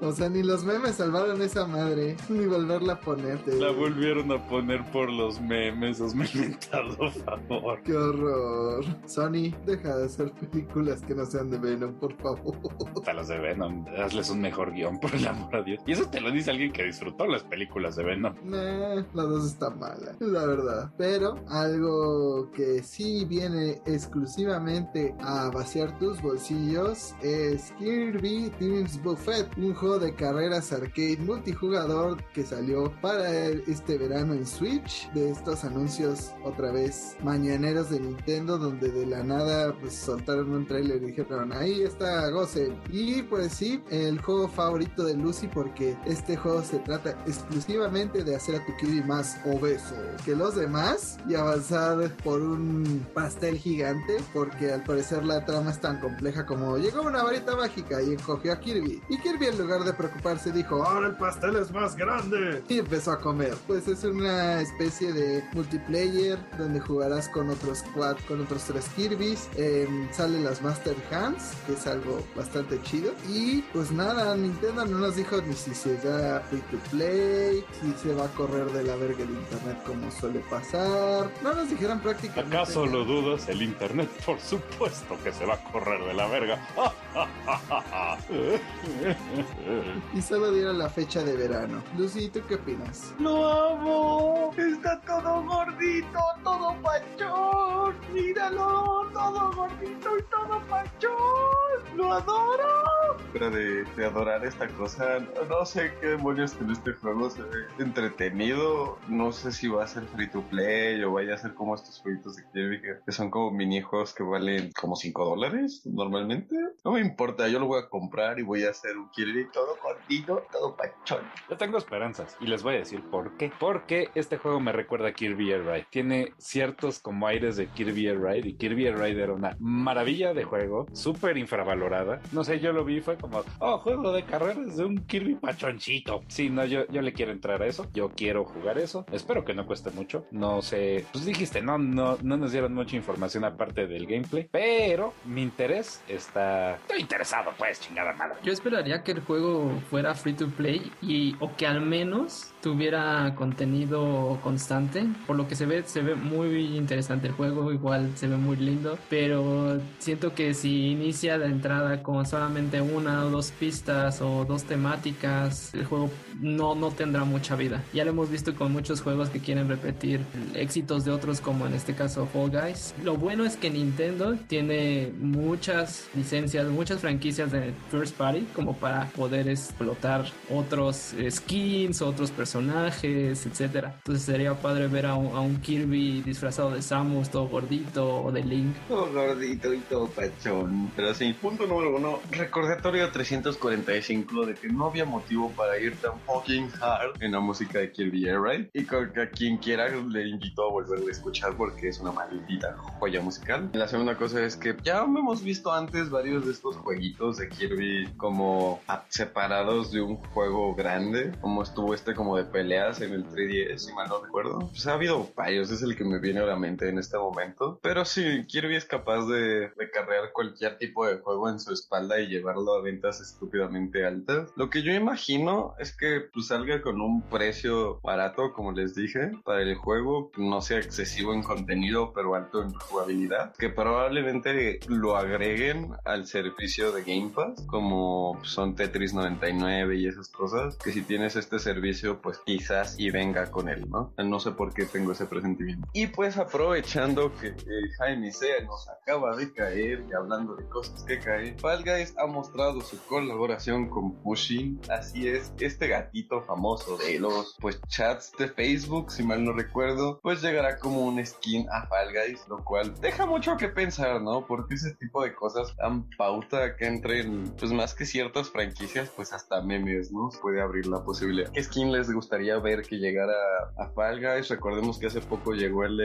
O sea, ni los memes salvaron esa madre, ni volverla a poner. La volvieron a poner por los memes, os me han mentado favor. Qué horror. Sony, deja de hacer películas que no sean de Venom, por favor. Hasta las de Venom, hazles un mejor guion, por el amor a Dios. Y eso te lo dice alguien que disfrutó las películas de Venom. Nah, la dos está mala, la verdad. Pero algo que sí viene exclusivamente a vaciar tus bolsillos es Kirby Dreams Buffet, un juego de carreras arcade multijugador que salió para el- este verano en Switch. De estos anuncios otra vez mañaneros de Nintendo, donde de la nada pues soltaron un trailer y dijeron ahí está Gozen. Y pues sí, el juego favorito de Lucy porque este juego se trata exclusivamente de hacer a tu Kirby más obeso que los demás y avanzar por un pastel gigante porque al parecer la trama es tan compleja como llegó una varita mágica y encogió a Kirby y Kirby en lugar de preocuparse dijo ahora el pastel es más grande y empezó a comer pues es una especie de multiplayer donde jugarás con otros quad con otros tres Kirby's Em, salen las Master Hands que es algo bastante chido y pues nada Nintendo no nos dijo ni si se da free to play si se va a correr de la verga el internet como suele pasar no nos dijeron prácticamente ¿Acaso lo dudas? El internet, por supuesto que se va a correr de la verga. y solo dieron la fecha de verano Lucy ¿tú qué opinas? ¡Lo amo! Está todo gordito, todo pachón. Míralo, todo gordito y todo pachón. ¡Lo adoro! Pero de, de adorar esta cosa, no, sé qué demonios con este juego se ve entretenido. No sé si va a ser free to play o vaya a ser como estos jueguitos de Kirby que, que son como minijuegos que valen como 5 dólares normalmente. No me importa, yo lo voy a comprar y voy a hacer un Kirby todo gordito, todo pachón. Yo tengo esperanzas y les voy a decir por qué. Porque este juego me recuerda a Kirby Air Ride. Tiene ciertos como aires de Kirby Air Ride y Kirby Air Ride era una maravilla de juego, súper infravalorada. No sé, yo lo vi fue como, oh, juego de carreras de un Kirby pachoncito. Sí, no, yo, yo le quiero entrar a eso. Yo quiero jugar eso. Espero que no cueste mucho. No sé, pues dijiste, no, no, no nos dieron mucha información aparte del gameplay, pero mi interés está... Estoy interesado, pues, chingada madre. Yo esperaría que el juego fuera free to play y o que al menos tuviera contenido constante. Por lo que se ve, se ve muy interesante el juego, igual se ve muy lindo, pero siento que si inicia de entrada con solamente una o dos pistas o dos temáticas, el juego no, no tendrá mucha vida. Ya lo hemos visto con muchos juegos que quieren repetir éxitos de otros, como en este caso Fall Guys. Lo bueno es que Nintendo tiene muchas licencias, muchas franquicias de first party como para poder explotar otros skins, otros personajes, etcétera. Entonces sería padre ver a un, Kirby disfrazado de Samus, todo gordito, o de Link. Todo gordito y todo pachón. Pero sí, punto número uno. Recordatorio 345 de que no había motivo para ir tan fucking hard en la música de Kirby Air Ride. Y con a quien quiera le invito a volverle a escuchar porque es una maldita joya musical. La segunda cosa es que ya hemos visto antes varios de estos jueguitos de Kirby como separados de un juego grande. Como estuvo este como de peleas en el 3DS, si mal no recuerdo. Pues ha habido varios, es el que me viene a la mente en este momento. Pero sí, Kirby es capaz de, de cargar cualquier tipo de juego en su espalda y llevarlo a ventas estúpidamente altas. Lo que yo imagino es que pues, salga con un precio barato, como les dije, para el juego, no sea excesivo en contenido, pero alto en jugabilidad. Que probablemente lo agreguen al servicio de Game Pass, como son Tetris 99 y esas cosas, que si tienes este servicio, pues quizás y venga con él, ¿no? No sé por qué tengo ese presentimiento. Y pues aprovechando que Jaime Sea nos acaba de caer y hablando de cosas que caen, Fall Guys ha mostrado su colaboración con Pushing. Así es, este gatito famoso de los pues chats de Facebook, si mal no recuerdo, pues llegará como un skin a Fall Guys, lo cual deja mucho que pensar, ¿no? Porque ese tipo de cosas dan pauta que entren, pues más que ciertas franquicias, pues hasta memes, ¿no? puede abrir la posibilidad. ¿Qué skin les gustaría ver que llegara a Fall Guys? Recordemos que hace poco llegó el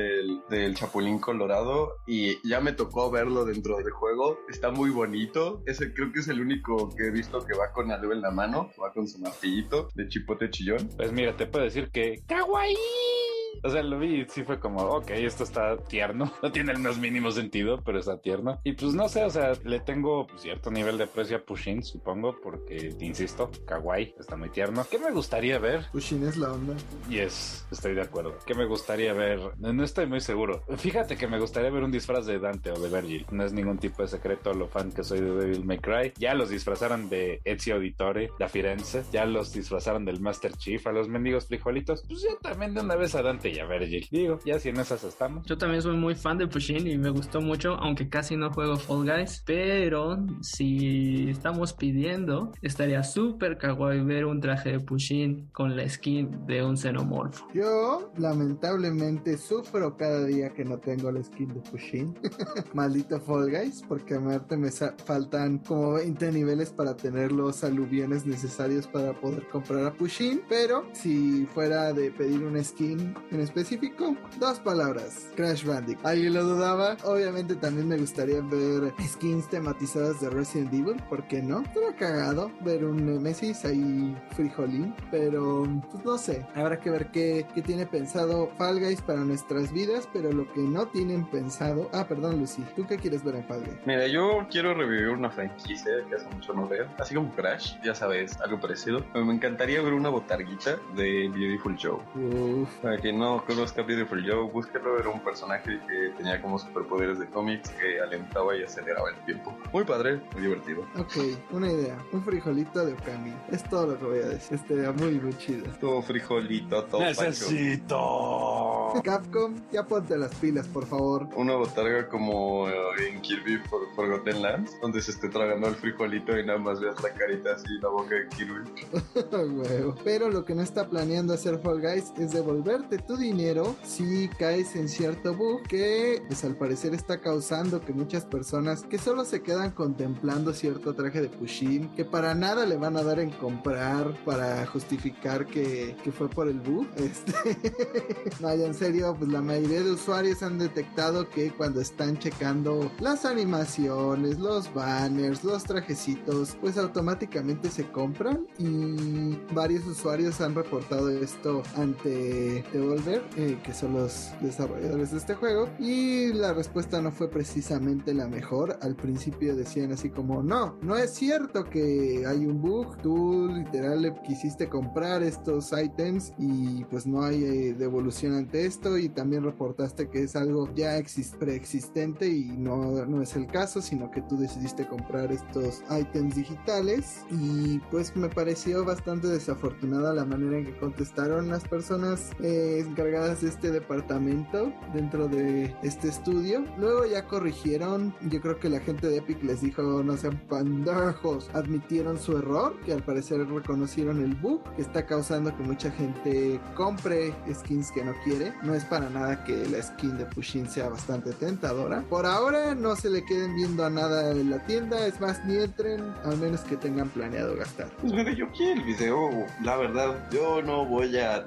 del, Chapulín Colorado y ya me tocó verlo dentro del juego. Está muy bonito. Creo que es el único que he visto que va con algo en la mano, va con su martillito de chipote chillón. Pues mira, te puedo decir que ¡Kawaii! O sea, lo vi y sí fue como, ok, esto está tierno. No tiene el más mínimo sentido, pero está tierno. Y pues no sé, o sea, le tengo cierto nivel de aprecio a Pushin, supongo, porque, insisto, kawaii, está muy tierno. ¿Qué me gustaría ver? Pushin es la onda. Yes, estoy de acuerdo. ¿Qué me gustaría ver? No estoy muy seguro. Fíjate que me gustaría ver un disfraz de Dante o de Virgil. No es ningún tipo de secreto lo fan que soy de Devil May Cry. Ya los disfrazaron de Ezio Auditore, da Firenze. Ya los disfrazaron del Master Chief, a los mendigos frijolitos. Pues ya también de una vez a Dante y a Virgil. Digo, ya si en esas estamos. Yo también soy muy fan de Pushin y me gustó mucho, aunque casi no juego Fall Guys. Pero si estamos pidiendo, estaría súper kawaii ver un traje de Pushin con la skin de un xenomorfo. Yo, lamentablemente, sufro cada día que no tengo la skin de Pushin. Maldito Fall Guys, porque a Marte me faltan como 20 niveles para tener los aluviones necesarios para poder comprar a Pushin. Pero si fuera de pedir una skin en específico, dos palabras: Crash Bandicoot. ¿Alguien lo dudaba? Obviamente también me gustaría ver skins tematizadas de Resident Evil, ¿por qué no? Estaría cagado ver un Nemesis ahí frijolín, pero pues no sé, habrá que ver qué, qué tiene pensado Fall Guys para nuestras vidas, pero lo que no tienen pensado. Ah, perdón, Lucy, ¿tú qué quieres ver en Fall Guys? Mira, yo quiero revivir una franquicia que hace mucho no veo, así como Crash, ya sabes, algo parecido. Me encantaría ver una botarguita de Beautiful Joe. Uf. Para que no conozca Beautiful Joe, búsquelo, era un personaje que tenía como superpoderes de cómics que alentaba y aceleraba el tiempo. Muy padre, muy divertido. Ok, una idea, un frijolito de Okami. Es todo lo que voy a decir. Este muy, muy chido. Todo frijolito, todo Necesito. Capcom, ya ponte las pilas, por favor. Una botarga como eh, en Kirby For Forgotten Lands, donde se esté tragando el frijolito y nada más veas la carita así, la boca de Kirby. Pero lo que no está planeando hacer Fall Guys es devolverte tu dinero si caes en cierto bug que pues al parecer está causando que muchas personas que solo se quedan contemplando cierto traje de Pushin que para nada le van a dar en comprar para justificar que, que fue por el bug. Este no, serio, pues la mayoría de usuarios han detectado que cuando están checando las animaciones, los banners, los trajecitos, pues automáticamente se compran y varios usuarios han reportado esto ante Devolver, eh, que son los desarrolladores de este juego, y la respuesta no fue precisamente la mejor. Al principio decían así como, no, no es cierto que hay un bug, tú literal le quisiste comprar estos ítems y pues no hay eh, devolución ante esto y también reportaste que es algo ya preexistente y no, no es el caso, sino que tú decidiste comprar estos ítems digitales y pues me pareció bastante desafortunada la manera en que contestaron las personas eh, encargadas de este departamento dentro de este estudio. Luego ya corrigieron, yo creo que la gente de Epic les dijo no sean pandajos, admitieron su error, que al parecer reconocieron el bug que está causando que mucha gente compre skins que no quiere no es para nada que la skin de Pushin sea bastante tentadora. Por ahora no se le queden viendo a nada en la tienda, es más, ni entren, al menos que tengan planeado gastar. Pues mira, yo aquí el video, la verdad, yo no voy a,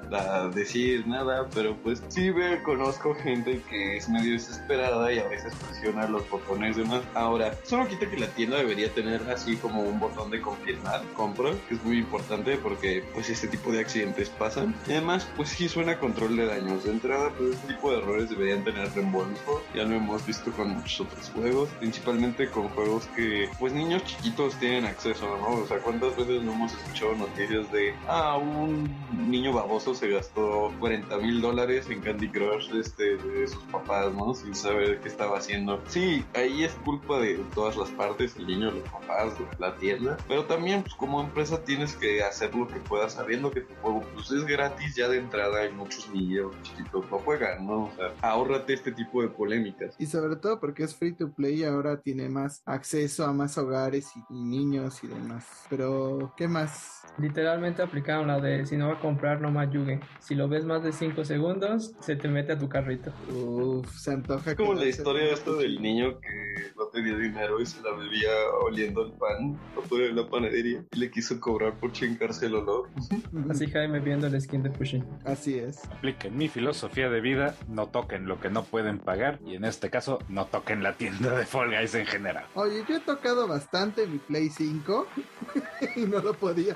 decir nada, pero pues sí ve, conozco gente que es medio desesperada y a veces presiona los botones y demás. Ahora, solo quita que la tienda debería tener así como un botón de confirmar compra, que es muy importante porque pues este tipo de accidentes pasan. Y además, pues sí suena control de daños. De entrada, pues este tipo de errores deberían tener reembolso. Ya lo hemos visto con muchos otros juegos, principalmente con juegos que pues niños chiquitos tienen acceso, ¿no? O sea, ¿cuántas veces no hemos escuchado noticias de, ah, un niño baboso se gastó 40 mil dólares en Candy Crush este, de sus papás, ¿no? Sin saber qué estaba haciendo. Sí, ahí es culpa de todas las partes, el niño, los papás, la tienda, pero también pues como empresa tienes que hacer lo que puedas sabiendo que tu juego pues es gratis ya de entrada y muchos niños chiquitos no juegan, ¿no? O sea, ahórrate este tipo de polémicas. Y sobre todo porque es free to play y ahora tiene más acceso a más hogares y, y niños y demás. Pero, ¿qué más? Literalmente aplicaron la de si no va a comprar, no más yugue. Si lo ves más de 5 segundos, se te mete a tu carrito. Uf, se antoja. Como la historia esta del niño que no tenía dinero y se la bebía oliendo el pan afuera de la panadería y le quiso cobrar por chingarse el olor. Así Jaime viendo el skin de Pushing. Así es. Apliquen mi filosofía de vida, no toquen lo que no pueden pagar y en este caso no toquen la tienda de Fall Guys en general. Oye, yo he tocado bastante mi Play 5 y no lo podía.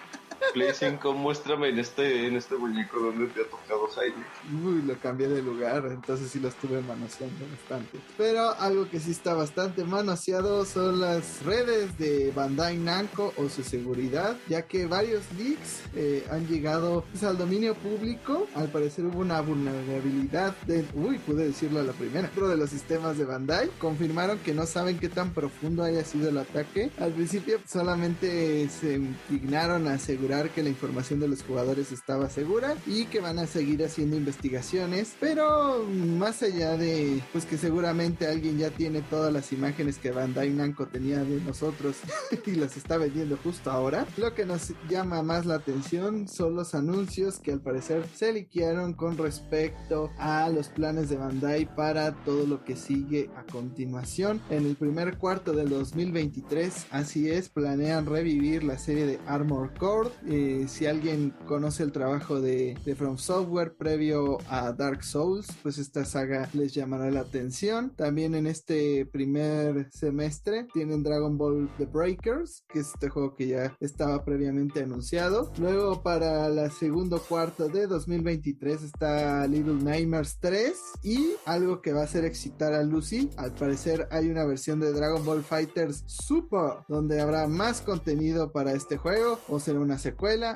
Play 5, muéstrame en este, en este muñeco donde te ha tocado Jaime. Uy, lo cambié de lugar, entonces sí lo estuve manoseando bastante. Pero algo que sí está bastante manoseado son las redes de Bandai Namco o su seguridad, ya que varios leaks eh, han llegado pues, al dominio público. Al parecer hubo una vulnerabilidad de, uy, pude decirlo a la primera, dentro de los sistemas de Bandai. Confirmaron que no saben qué tan profundo haya sido el ataque. Al principio solamente se dignaron a asegurar que la información de los jugadores estaba segura y que van a seguir haciendo investigaciones, pero más allá de pues que seguramente alguien ya tiene todas las imágenes que Bandai Namco tenía de nosotros y las está vendiendo justo ahora, lo que nos llama más la atención son los anuncios que al parecer se liquearon con respecto a los planes de Bandai para todo lo que sigue a continuación. En el primer cuarto del 2023, así es, planean revivir la serie de Armor Core. Eh, si alguien conoce el trabajo de, From Software previo a Dark Souls, pues esta saga les llamará la atención. También en este primer semestre tienen Dragon Ball The Breakers, que es este juego que ya estaba previamente anunciado. Luego para la segundo cuarto de 2023 está Little Nightmares 3 y algo que va a hacer excitar a Lucy. Al parecer hay una versión de Dragon Ball Fighters Super donde habrá más contenido para este juego o será una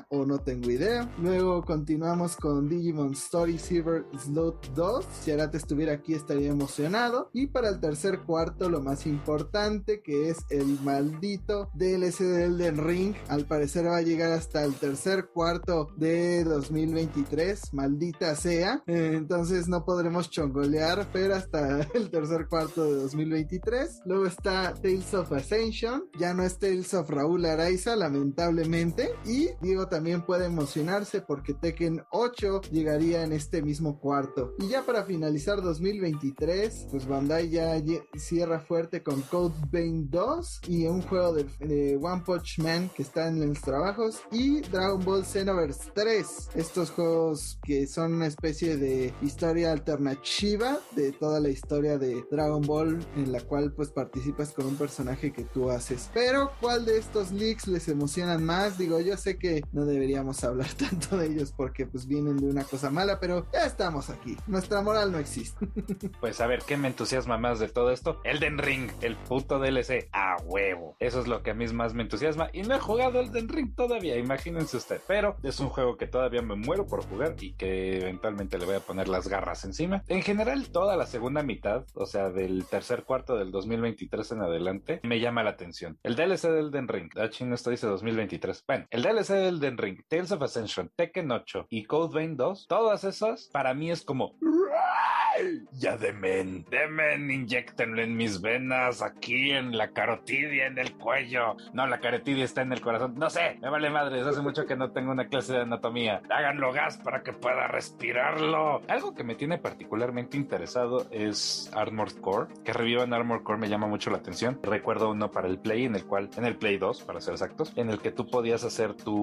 o no tengo idea. Luego continuamos con Digimon Story Silver Slot 2. Si Arate estuviera aquí estaría emocionado. Y para el tercer cuarto lo más importante que es el maldito DLC de Elden Ring. Al parecer va a llegar hasta el tercer cuarto de 2023. Maldita sea. Eh, Entonces no podremos chongolear, pero hasta el tercer cuarto de 2023. Luego está Tales of Ascension. Ya no es Tales of Raúl Araiza, lamentablemente. Y Diego también puede emocionarse porque Tekken 8 llegaría en este mismo cuarto. Y ya para finalizar 2023, pues Bandai ya cierra fuerte con Code Vein 2 y un juego de, de One Punch Man que está en los trabajos y Dragon Ball Xenoverse 3. Estos juegos que son una especie de historia alternativa de toda la historia de Dragon Ball en la cual pues participas con un personaje que tú haces. Pero ¿cuál de estos leaks les emocionan más? Digo, yo sé que no deberíamos hablar tanto de ellos porque pues vienen de una cosa mala, pero ya estamos aquí. Nuestra moral no existe. Pues a ver, ¿qué me entusiasma más de todo esto? Elden Ring, el puto DLC, a huevo. Eso es lo que a mí más me entusiasma. Y no he jugado Elden Ring todavía, imagínense usted. Pero es un juego que todavía me muero por jugar y que eventualmente le voy a poner las garras encima. En general, toda la segunda mitad, o sea, del tercer cuarto del 2023 en adelante, me llama la atención. El DLC de Elden Ring, ah, ching, esto dice 2023. Bueno, el DLC de Elden Ring, Tales of Ascension, Tekken 8 y Code Vein 2, todas esas para mí es como Ya demen, demen, inyectenlo en mis venas, aquí en la carotidia, en el cuello. No, la carotidia está en el corazón. No sé, me vale madre. Hace mucho que no tengo una clase de anatomía. Háganlo gas para que pueda respirarlo. Algo que me tiene particularmente interesado es Armored Core. Que revivan Armored Core me llama mucho la atención. Recuerdo uno para el Play, en el cual, en el Play 2, para ser exactos, en el que tú podías hacer tu,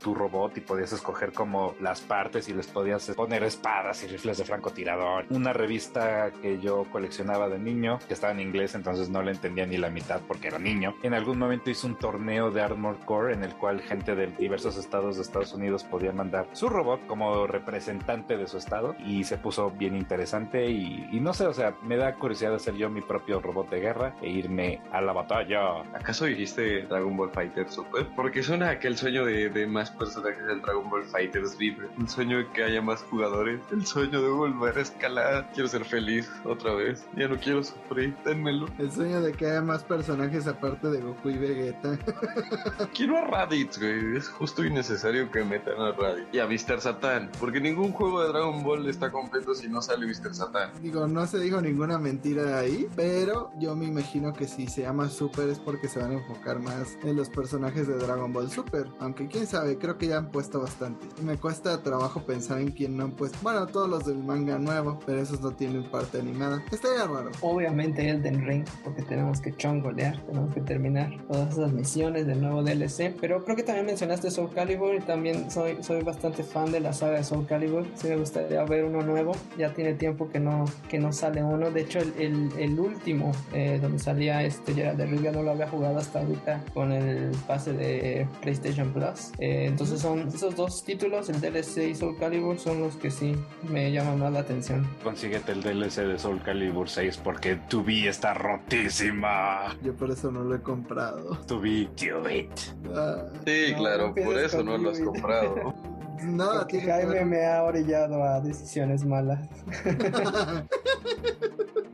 tu robot y podías escoger como las partes y les podías poner espadas y rifles de francotirador. Una revista que yo coleccionaba de niño, que estaba en inglés, entonces no le entendía ni la mitad porque era niño. En algún momento hizo un torneo de Armored Core en el cual gente de diversos estados de Estados Unidos podía mandar su robot como representante de su estado y se puso bien interesante y, y no sé, o sea, me da curiosidad hacer yo mi propio robot de guerra e irme a la batalla. ¿Acaso dijiste Dragon Ball Fighter Super? Porque suena aquel sueño de, de más personajes del Dragon Ball Fighters libre. El sueño de que haya más jugadores. El sueño de volver a escalar. Quiero ser feliz otra vez. Ya no quiero sufrir. Dénmelo. El sueño de que haya más personajes aparte de Goku y Vegeta. Quiero a Raditz, güey. Es justo y necesario que metan a Raditz. Y a Mr. Satan. Porque ningún juego de Dragon Ball está completo si no sale Mr. Satan. Digo, no se dijo ninguna mentira ahí, pero yo me imagino que si se llama Super es porque se van a enfocar más en los personajes de Dragon Ball Super. Aunque quién sabe, creo que ya han puesto bastante. Me cuesta trabajo pensar en quién no han puesto. Bueno, todos los del manga nuevo, pero esos no tienen parte animada. Estaría raro. Obviamente Elden Ring, porque tenemos que chongolear, tenemos que terminar todas esas misiones del nuevo DLC. Pero creo que también mencionaste Soul Calibur y también soy, soy bastante fan de la saga de Soul Calibur. Sí me gustaría ver uno nuevo. Ya tiene tiempo que no, que no sale uno. De hecho, el, el, último eh, donde salía este Gerald de Rivia no lo había jugado hasta ahorita con el pase de PlayStation Plus. Eh, entonces son esos dos títulos, el DLC y Soul Calibur, son los que sí me llaman más la atención. Consíguete el DLC de Soul Calibur 6 porque tu B está rotísima. Yo por eso no lo he comprado. Tu B, do it. Ah, Sí, No, claro. no por eso no lo has comprado. nada, Jaime me ha orillado a decisiones malas.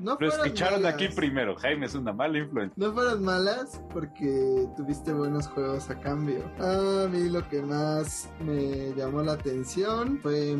no Lo escucharon malas. aquí primero. Jaime es una mala influencia. No fueron malas porque tuviste buenos juegos a cambio. A mí lo que más me llamó la atención fue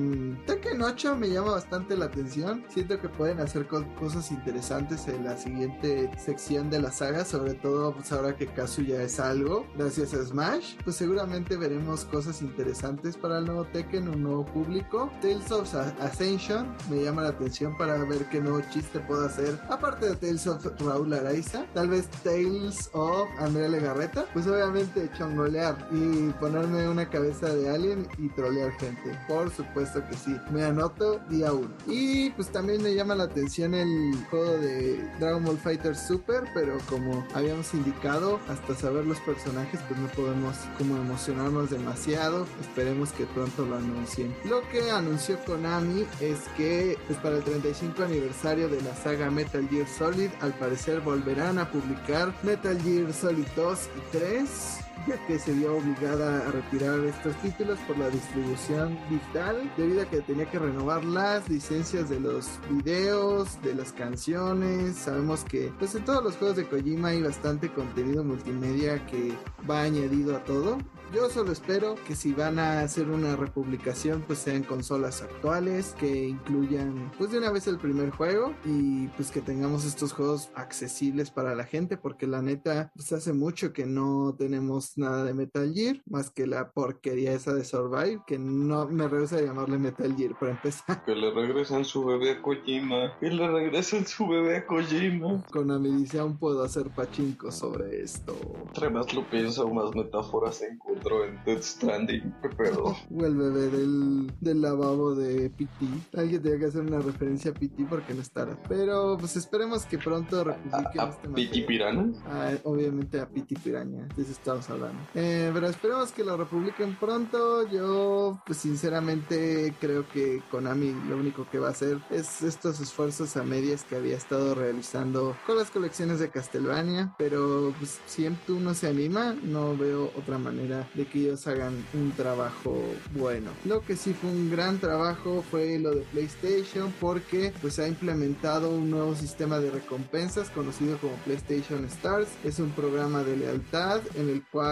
Tekken 8 me llama bastante la atención. Siento que pueden hacer co- cosas interesantes en la siguiente sección de la saga, sobre todo pues ahora que Kazuya es algo, gracias a Smash, pues seguramente veremos cosas interesantes para el nuevo Tekken, un nuevo público. Tales of Ascension me llama la atención para ver qué nuevo chiste puedo aparte de Tales of Raúl Araiza, tal vez Tales of Andrea Legarreta, pues obviamente chongolear y ponerme una cabeza de alien y trolear gente. Por supuesto que sí, me anoto día uno. Y pues también me llama la atención el juego de Dragon Ball Fighter Super, pero como habíamos indicado, hasta saber los personajes, pues no podemos como emocionarnos demasiado. Esperemos que pronto lo anuncien. Lo que anunció Konami es que pues para el 35 aniversario de la saga Metal Gear Solid, al parecer volverán a publicar Metal Gear Solid 2 y 3 ya que se vio obligada a retirar estos títulos por la distribución digital debido a que tenía que renovar las licencias de los videos, de las canciones. Sabemos que pues en todos los juegos de Kojima hay bastante contenido multimedia que va añadido a todo. Yo solo espero que si van a hacer una republicación pues sean consolas actuales que incluyan pues de una vez el primer juego y pues que tengamos estos juegos accesibles para la gente porque la neta pues hace mucho que no tenemos nada de Metal Gear más que la porquería esa de Survive que no me rehúsa a llamarle Metal Gear para empezar Que le regresen su bebé a Kojima. Que le regresen su bebé a Kojima. Konami dice aún puedo hacer pachinko sobre esto Entre más lo pienso, más metáforas encuentro en Death Stranding. ¿Qué pedo? o el bebé del, del lavabo de PT alguien tenía que hacer una referencia a PT porque no estará pero pues esperemos que pronto ¿A, republiquen a este Piti. Pirana? Ah, obviamente a Piti Piraña, eso estamos hablando. Eh, pero esperemos que lo republiquen pronto. Yo, pues sinceramente, creo que Konami lo único que va a hacer es estos esfuerzos a medias que había estado realizando con las colecciones de Castlevania. Pero pues, si M2 no se anima, no veo otra manera de que ellos hagan un trabajo bueno. Lo que sí fue un gran trabajo fue lo de PlayStation porque pues ha implementado un nuevo sistema de recompensas conocido como PlayStation Stars. Es un programa de lealtad en el cual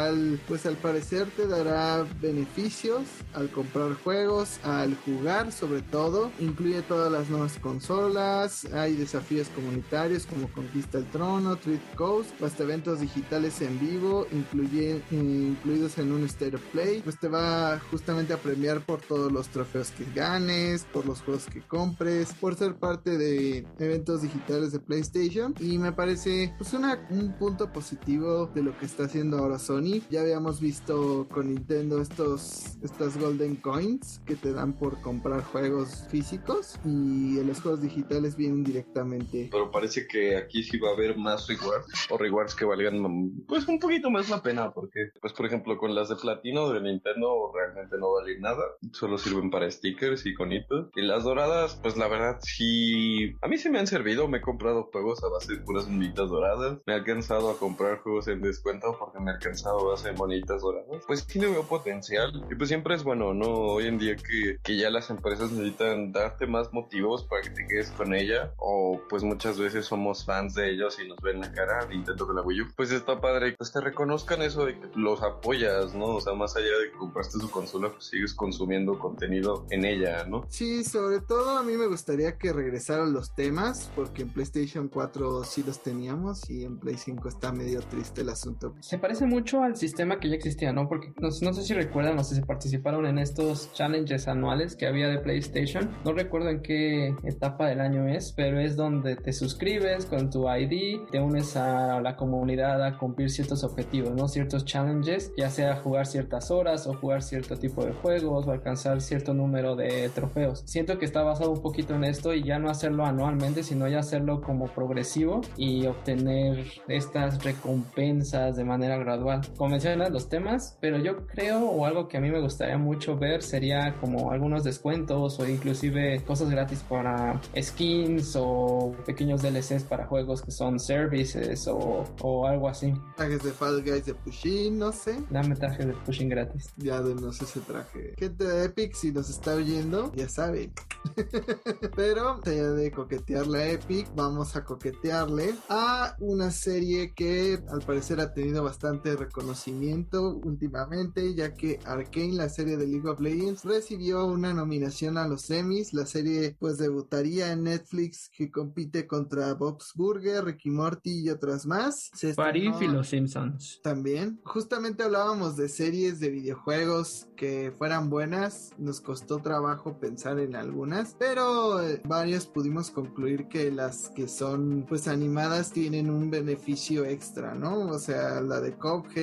pues al parecer te dará beneficios al comprar juegos, al jugar sobre todo, incluye todas las nuevas consolas, hay desafíos comunitarios como Conquista el Trono, Treat Coast, hasta eventos digitales en vivo, incluidos en un State of Play, pues te va justamente a premiar por todos los trofeos que ganes, por los juegos que compres, por ser parte de eventos digitales de PlayStation. Y me parece pues un punto positivo de lo que está haciendo ahora Sony. Ya habíamos visto con Nintendo estos estas Golden Coins que te dan por comprar juegos físicos y los juegos digitales vienen directamente. Pero parece que aquí sí va a haber más rewards o rewards que valgan pues un poquito más la pena porque pues por ejemplo con las de platino de Nintendo realmente no valen nada, solo sirven para stickers y conitos. Y las doradas pues la verdad sí a mí sí me han servido, me he comprado juegos a base de puras monitas doradas, me he alcanzado a comprar juegos en descuento porque me he alcanzado a hacer monitas doradas, pues sí le veo potencial y pues siempre es bueno, ¿no? Hoy en día que, que ya las empresas necesitan darte más motivos para que te quedes con ella o pues muchas veces somos fans de ellos y nos ven la cara de intento con la Wii U, pues está padre pues te reconozcan eso de que los apoyas, ¿no? O sea, más allá de que compraste su consola, pues sigues consumiendo contenido en ella, ¿no? Sí, sobre todo a mí me gustaría que regresaran los temas porque en PlayStation 4 sí los teníamos y en Play 5 está medio triste el asunto. Se parece mucho al sistema que ya existía, ¿no? Porque no, no sé si recuerdan o si participaron en estos challenges anuales que había de PlayStation. No recuerdo en qué etapa del año es, pero es donde te suscribes con tu ID, te unes a la comunidad a cumplir ciertos objetivos, ¿no? Ciertos challenges, ya sea jugar ciertas horas o jugar cierto tipo de juegos o alcanzar cierto número de trofeos. Siento que está basado un poquito en esto y ya no hacerlo anualmente, sino ya hacerlo como progresivo y obtener estas recompensas de manera gradual. Como mencionas los temas, pero yo creo o algo que a mí me gustaría mucho ver sería como algunos descuentos o inclusive cosas gratis para skins o pequeños DLCs para juegos que son services o, o algo así. Trajes de Fall Guys de Pushin, no sé. Dame trajes de Pushin gratis. Ya denos ese traje. Gente de Epic, si nos está oyendo, ya saben. Pero, ya de coquetearle a Epic, vamos a coquetearle a una serie que al parecer ha tenido bastante reconocimiento últimamente, ya que Arkane, la serie de League of Legends, recibió una nominación a los Emmys. La serie pues debutaría en Netflix que compite contra Bob's Burger, Ricky Morty y otras más. Parif y los Simpsons. También. Justamente hablábamos de series de videojuegos que fueran buenas. Nos costó trabajo pensar en algunas, pero eh, varios pudimos concluir que las que son pues animadas tienen un beneficio extra, ¿no? O sea, la de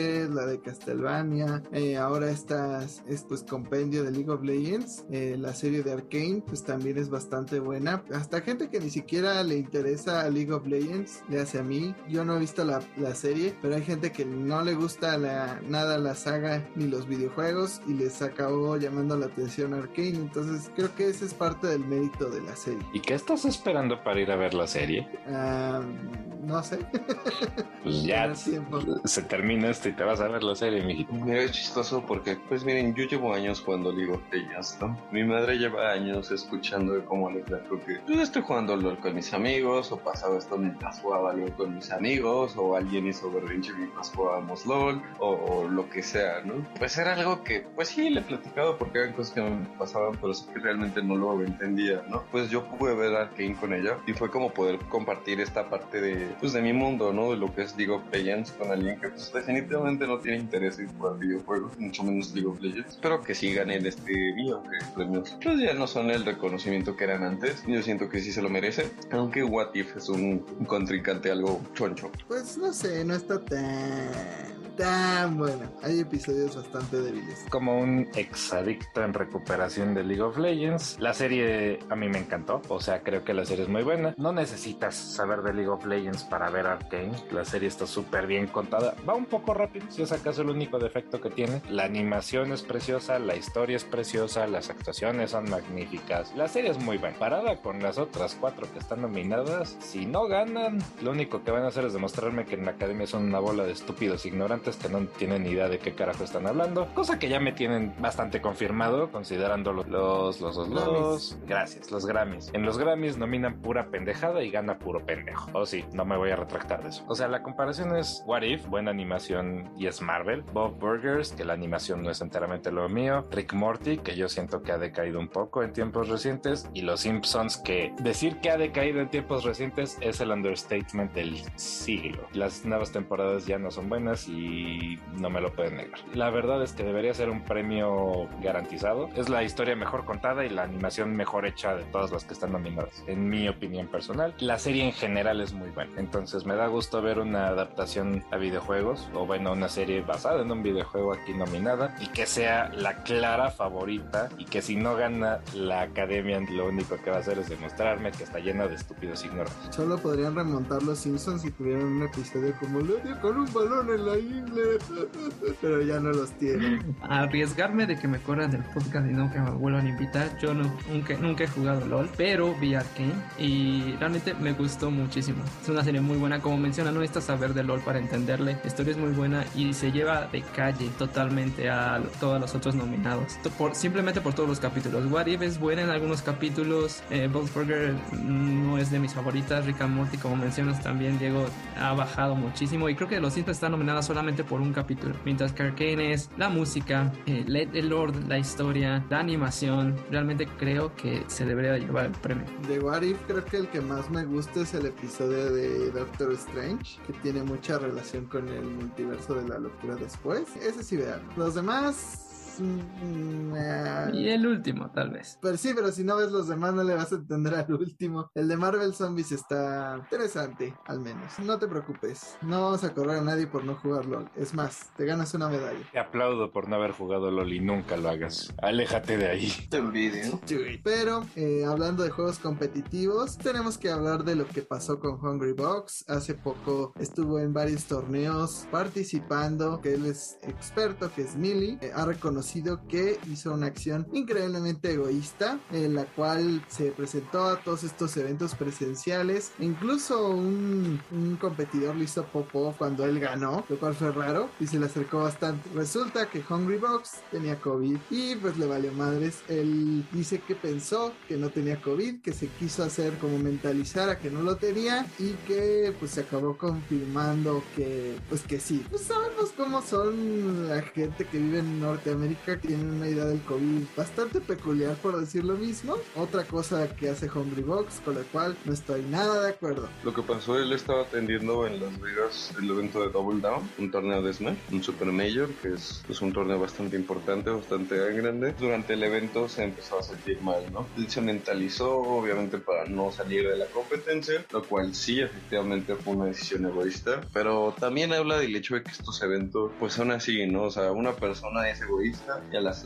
La de Castlevania, eh, ahora estas es pues compendio de League of Legends, eh, la serie de Arkane pues también es bastante buena. Hasta gente que ni siquiera le interesa a League of Legends, le hace a mí, yo no he visto la, la serie, pero hay gente que no le gusta la, nada la saga ni los videojuegos y les acabó llamando la atención Arkane, entonces creo que ese es parte del mérito de la serie. ¿Y qué estás esperando para ir a ver la serie? Um, no sé. pues ya se termina esto y te vas a ver la serie, mijito. Mira, es chistoso porque, pues miren, yo llevo años jugando League of Legends, ¿no? Mi madre lleva años escuchando de cómo le platico que yo estoy jugando LOL con mis amigos, o pasaba esto mientras jugaba LOL con mis amigos, o alguien hizo berrinche mientras jugábamos LOL, o, o, lo que sea, ¿no? Pues era algo que, pues sí, le he platicado porque eran cosas que me pasaban, pero es que realmente no lo entendía, ¿no? Pues yo pude ver Arkane con ella y fue como poder compartir esta parte de, pues de mi mundo, ¿no? De lo que es League of Legends con alguien que pues definitivamente no tiene interés en jugar videojuegos, mucho menos League of Legends. Espero que sí ganen este video, que premios pues ya no son el reconocimiento que eran antes. Yo siento que sí se lo merece, aunque What If es un, un contrincante algo choncho. Pues no sé, no está tan tan buena. Hay episodios bastante débiles. Como un exadicto en recuperación de League of Legends, la serie a mí me encantó. O sea, creo que la serie es muy buena. No necesitas saber de League of Legends para ver Arkane. La serie está súper bien contada. Va un poco rápido, si es acaso el único defecto que tiene. La animación es preciosa, la historia es preciosa, las actuaciones son magníficas. La serie es muy buena. Parada con las otras cuatro que están nominadas, si no ganan, lo único que van a hacer es demostrarme que en la academia son una bola de estúpidos ignorantes que no tienen ni idea de qué carajo están hablando, cosa que ya me tienen bastante confirmado considerando los los los los, los gracias, los Grammys. En los Grammys nominan pura pendejada y gana puro pendejo. Oh sí, no me voy a retractar de eso. O sea, la comparación es What If, buena animación y es Marvel. Bob Burgers, que la animación no es enteramente lo mío. Rick Morty, que yo siento que ha decaído un poco en tiempos recientes. Y Los Simpsons, que decir que ha decaído en tiempos recientes es el understatement del siglo. Las nuevas temporadas ya no son buenas y no me lo pueden negar. La verdad es que debería ser un premio garantizado. Es la historia mejor contada y la animación mejor hecha de todas las que están nominadas, en mi opinión personal. La serie en general es muy buena, entonces me da gusto ver una adaptación a videojuegos o bueno, una serie basada en un videojuego aquí nominada y que sea la clara favorita y que si no gana la academia lo único que va a hacer es demostrarme que está llena de estúpidos ignorantes. Solo podrían remontar los Simpsons si tuvieran un episodio como lo dio con un balón en la isla, pero ya no los tienen. Arriesgarme de que me corran del podcast y no que me vuelvan a invitar, yo no, nunca, nunca he jugado LOL, pero vi Arkane y realmente me gustó muchísimo. Es una serie muy buena, como menciona, no necesitas saber de LOL para entenderle. La historia es muy buena y se lleva de calle totalmente a todos los otros nominados. Simplemente por todos los capítulos. What If es buena en algunos capítulos. Eh, Burger no es de mis favoritas. Rick and Morty, como mencionas también, Diego, ha bajado muchísimo. Y creo que Los Simpsons está nominada solamente por un capítulo. Mientras que Arkane es la música, eh, el Lord, la historia, la animación. Realmente creo que se debería llevar el premio. De What If, creo que el que más me gusta es el episodio de Doctor Strange, que tiene mucha relación con el multiverso de la locura después. Ese sí, vean. Los demás Mm, y el último, tal vez. Pero sí, pero si no ves los demás no le vas a entender al último. El de Marvel Zombies está interesante, al menos. No te preocupes. No vamos a correr a nadie por no jugar LOL. Es más, te ganas una medalla. Te aplaudo por no haber jugado LOL y nunca lo hagas. Aléjate de ahí. Te envidio. Pero, eh, hablando de juegos competitivos, tenemos que hablar de lo que pasó con Hungry Box. Hace poco estuvo en varios torneos participando, que él es experto, que es Millie. Eh, ha reconocido que hizo una acción increíblemente egoísta en la cual se presentó a todos estos eventos presenciales. Incluso un, competidor le hizo popó cuando él ganó, lo cual fue raro y se le acercó bastante. Resulta que Hungry Box tenía COVID y pues le valió madres. Él dice que pensó que no tenía COVID, que se quiso hacer como mentalizar a que no lo tenía y que pues se acabó confirmando que pues que sí. Pues sabemos cómo son la gente que vive en Norteamérica tiene una idea del COVID bastante peculiar, por decir lo mismo. Otra cosa que hace Box con la cual no estoy nada de acuerdo. Lo que pasó, él estaba atendiendo en Las Vegas el evento de Double Down, un torneo de Smash, un Super Major, que es, es un torneo bastante importante, bastante grande. Durante el evento se empezó a sentir mal, ¿no? Él se mentalizó, obviamente, para no salir de la competencia, lo cual sí, efectivamente, fue una decisión egoísta, pero también habla del hecho de que estos eventos, pues son así, ¿no? O sea, una persona es egoísta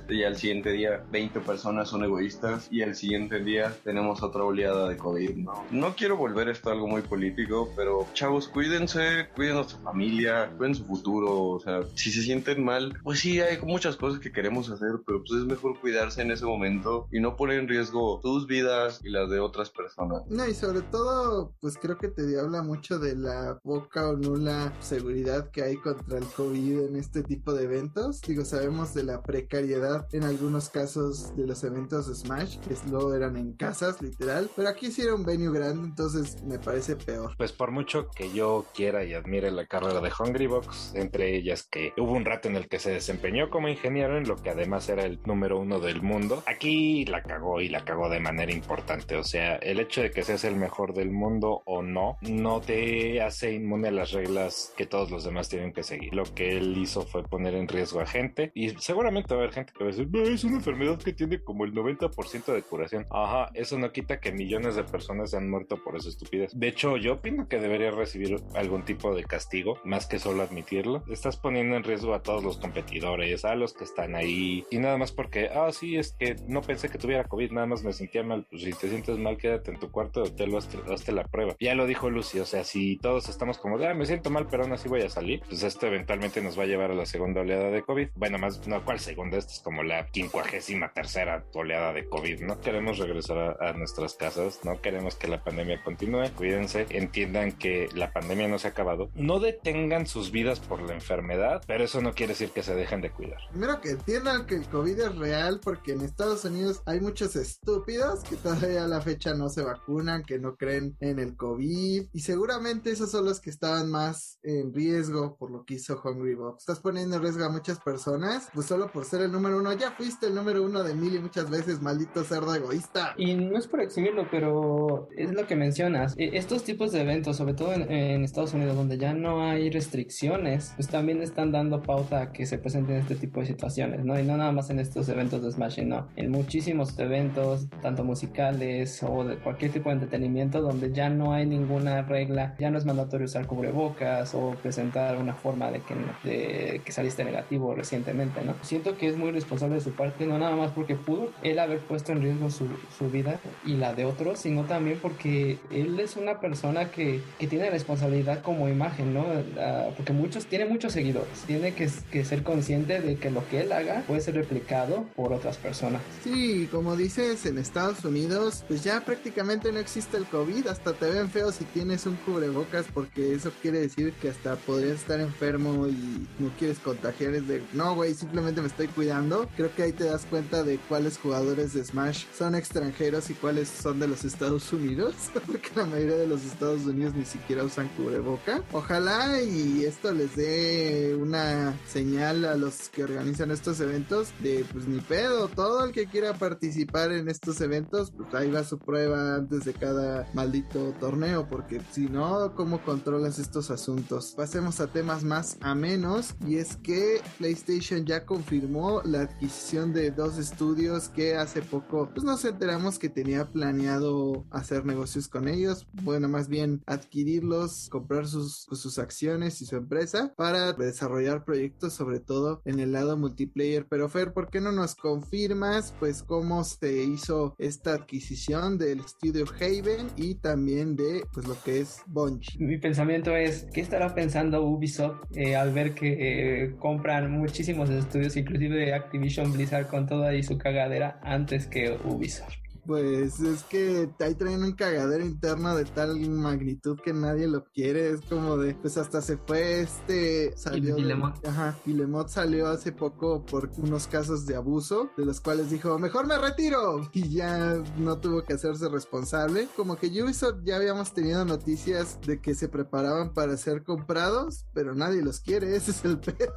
y, al siguiente día 20 personas son egoístas y al siguiente día tenemos otra oleada de COVID, ¿no? No quiero volver esto a algo muy político, pero chavos, cuídense, cuiden a su familia, cuiden su futuro, o sea, si se sienten mal, pues sí, hay muchas cosas que queremos hacer, pero pues es mejor cuidarse en ese momento y no poner en riesgo tus vidas y las de otras personas. No, y sobre todo, pues creo que te habla mucho de la poca o nula seguridad que hay contra el COVID en este tipo de eventos. Digo, sabemos de la precariedad en algunos casos de los eventos de Smash, que luego eran en casas, literal. Pero aquí sí era un venue grande, entonces me parece peor. Pues por mucho que yo quiera y admire la carrera de Hungry Box, entre ellas que hubo un rato en el que se desempeñó como ingeniero en lo que además era el número uno del mundo, aquí la cagó y la cagó de manera importante. O sea, el hecho de que seas el mejor del mundo o no, no te hace inmune a las reglas que todos los demás tienen que seguir. Lo que él hizo fue poner en riesgo a gente y seguramente va a haber gente que va a decir, es una enfermedad que tiene como el 90% de curación. Ajá, eso no quita que millones de personas se han muerto por esa estupidez. De hecho, yo opino que debería recibir algún tipo de castigo, más que solo admitirlo. Estás poniendo en riesgo a todos los competidores, a los que están ahí, y nada más porque, ah, sí, es que no pensé que tuviera COVID, nada más me sentía mal. Pues si te sientes mal, quédate en tu cuarto de hotel, hazte, hazte la prueba. Ya lo dijo Lucy, o sea, si todos estamos como, ah, me siento mal, pero aún así voy a salir, pues esto eventualmente nos va a llevar a la segunda oleada de COVID. Bueno, más, no, ¿cuál segunda, esta es como la quincuagésima tercera oleada de COVID. No queremos regresar a, nuestras casas, no queremos que la pandemia continúe. Cuídense, entiendan que la pandemia no se ha acabado. No detengan sus vidas por la enfermedad, pero eso no quiere decir que se dejen de cuidar. Primero que entiendan que el COVID es real porque en Estados Unidos hay muchos estúpidos que todavía a la fecha no se vacunan, que no creen en el COVID y seguramente esos son los que estaban más en riesgo por lo que hizo Hungry Box. Estás poniendo en riesgo a muchas personas, pues solo por ser el número uno. Ya fuiste el número uno de mil y muchas veces, maldito cerdo egoísta. Y no es por exhibirlo, pero es lo que mencionas. E, estos tipos de eventos, sobre todo en, Estados Unidos, donde ya no hay restricciones, pues también están dando pauta a que se presenten este tipo de situaciones, ¿no? Y no nada más en estos eventos de Smashing, no. En muchísimos eventos, tanto musicales o de cualquier tipo de entretenimiento, donde ya no hay ninguna regla, ya no es mandatorio usar cubrebocas o presentar una forma de que, de que saliste negativo recientemente, ¿no? Siento que es muy responsable de su parte, no nada más porque pudo él haber puesto en riesgo su, su vida y la de otros, sino también porque él es una persona que, que tiene responsabilidad como imagen, ¿no? Uh, porque muchos, tiene muchos seguidores, tiene que, ser consciente de que lo que él haga puede ser replicado por otras personas. Sí, como dices, en Estados Unidos, pues ya prácticamente no existe el COVID, hasta te ven feo si tienes un cubrebocas, porque eso quiere decir que hasta podrías estar enfermo y no quieres contagiar, es de, no, güey, simplemente estoy cuidando. Creo que ahí te das cuenta de cuáles jugadores de Smash son extranjeros y cuáles son de los Estados Unidos, porque la mayoría de los Estados Unidos ni siquiera usan cubreboca. Ojalá y esto les dé una señal a los que organizan estos eventos de pues ni pedo, todo el que quiera participar en estos eventos, pues ahí va su prueba antes de cada maldito torneo, porque si no, ¿cómo controlas estos asuntos? Pasemos a temas más a menos y es que PlayStation ya confirmó la adquisición de dos estudios que hace poco pues nos enteramos que tenía planeado hacer negocios con ellos, bueno, más bien adquirirlos, comprar sus, pues, sus acciones y su empresa para desarrollar proyectos sobre todo en el lado multiplayer. Pero Fer, ¿por qué no nos confirmas pues cómo se hizo esta adquisición del estudio Haven y también de pues lo que es Bungie? Mi pensamiento es, ¿qué estará pensando Ubisoft eh, al ver que eh, compran muchísimos estudios, inclusive Activision Blizzard con toda ahí su cagadera antes que Ubisoft? Pues es que ahí traen un cagadero interno de tal magnitud que nadie lo quiere. Es como de, pues hasta se fue este. Salió. Guillemot. Ajá. Guillemot salió hace poco por unos casos de abuso, de los cuales dijo, mejor me retiro. Y ya no tuvo que hacerse responsable. Como que Ubisoft ya habíamos tenido noticias de que se preparaban para ser comprados, pero nadie los quiere. Ese es el pedo.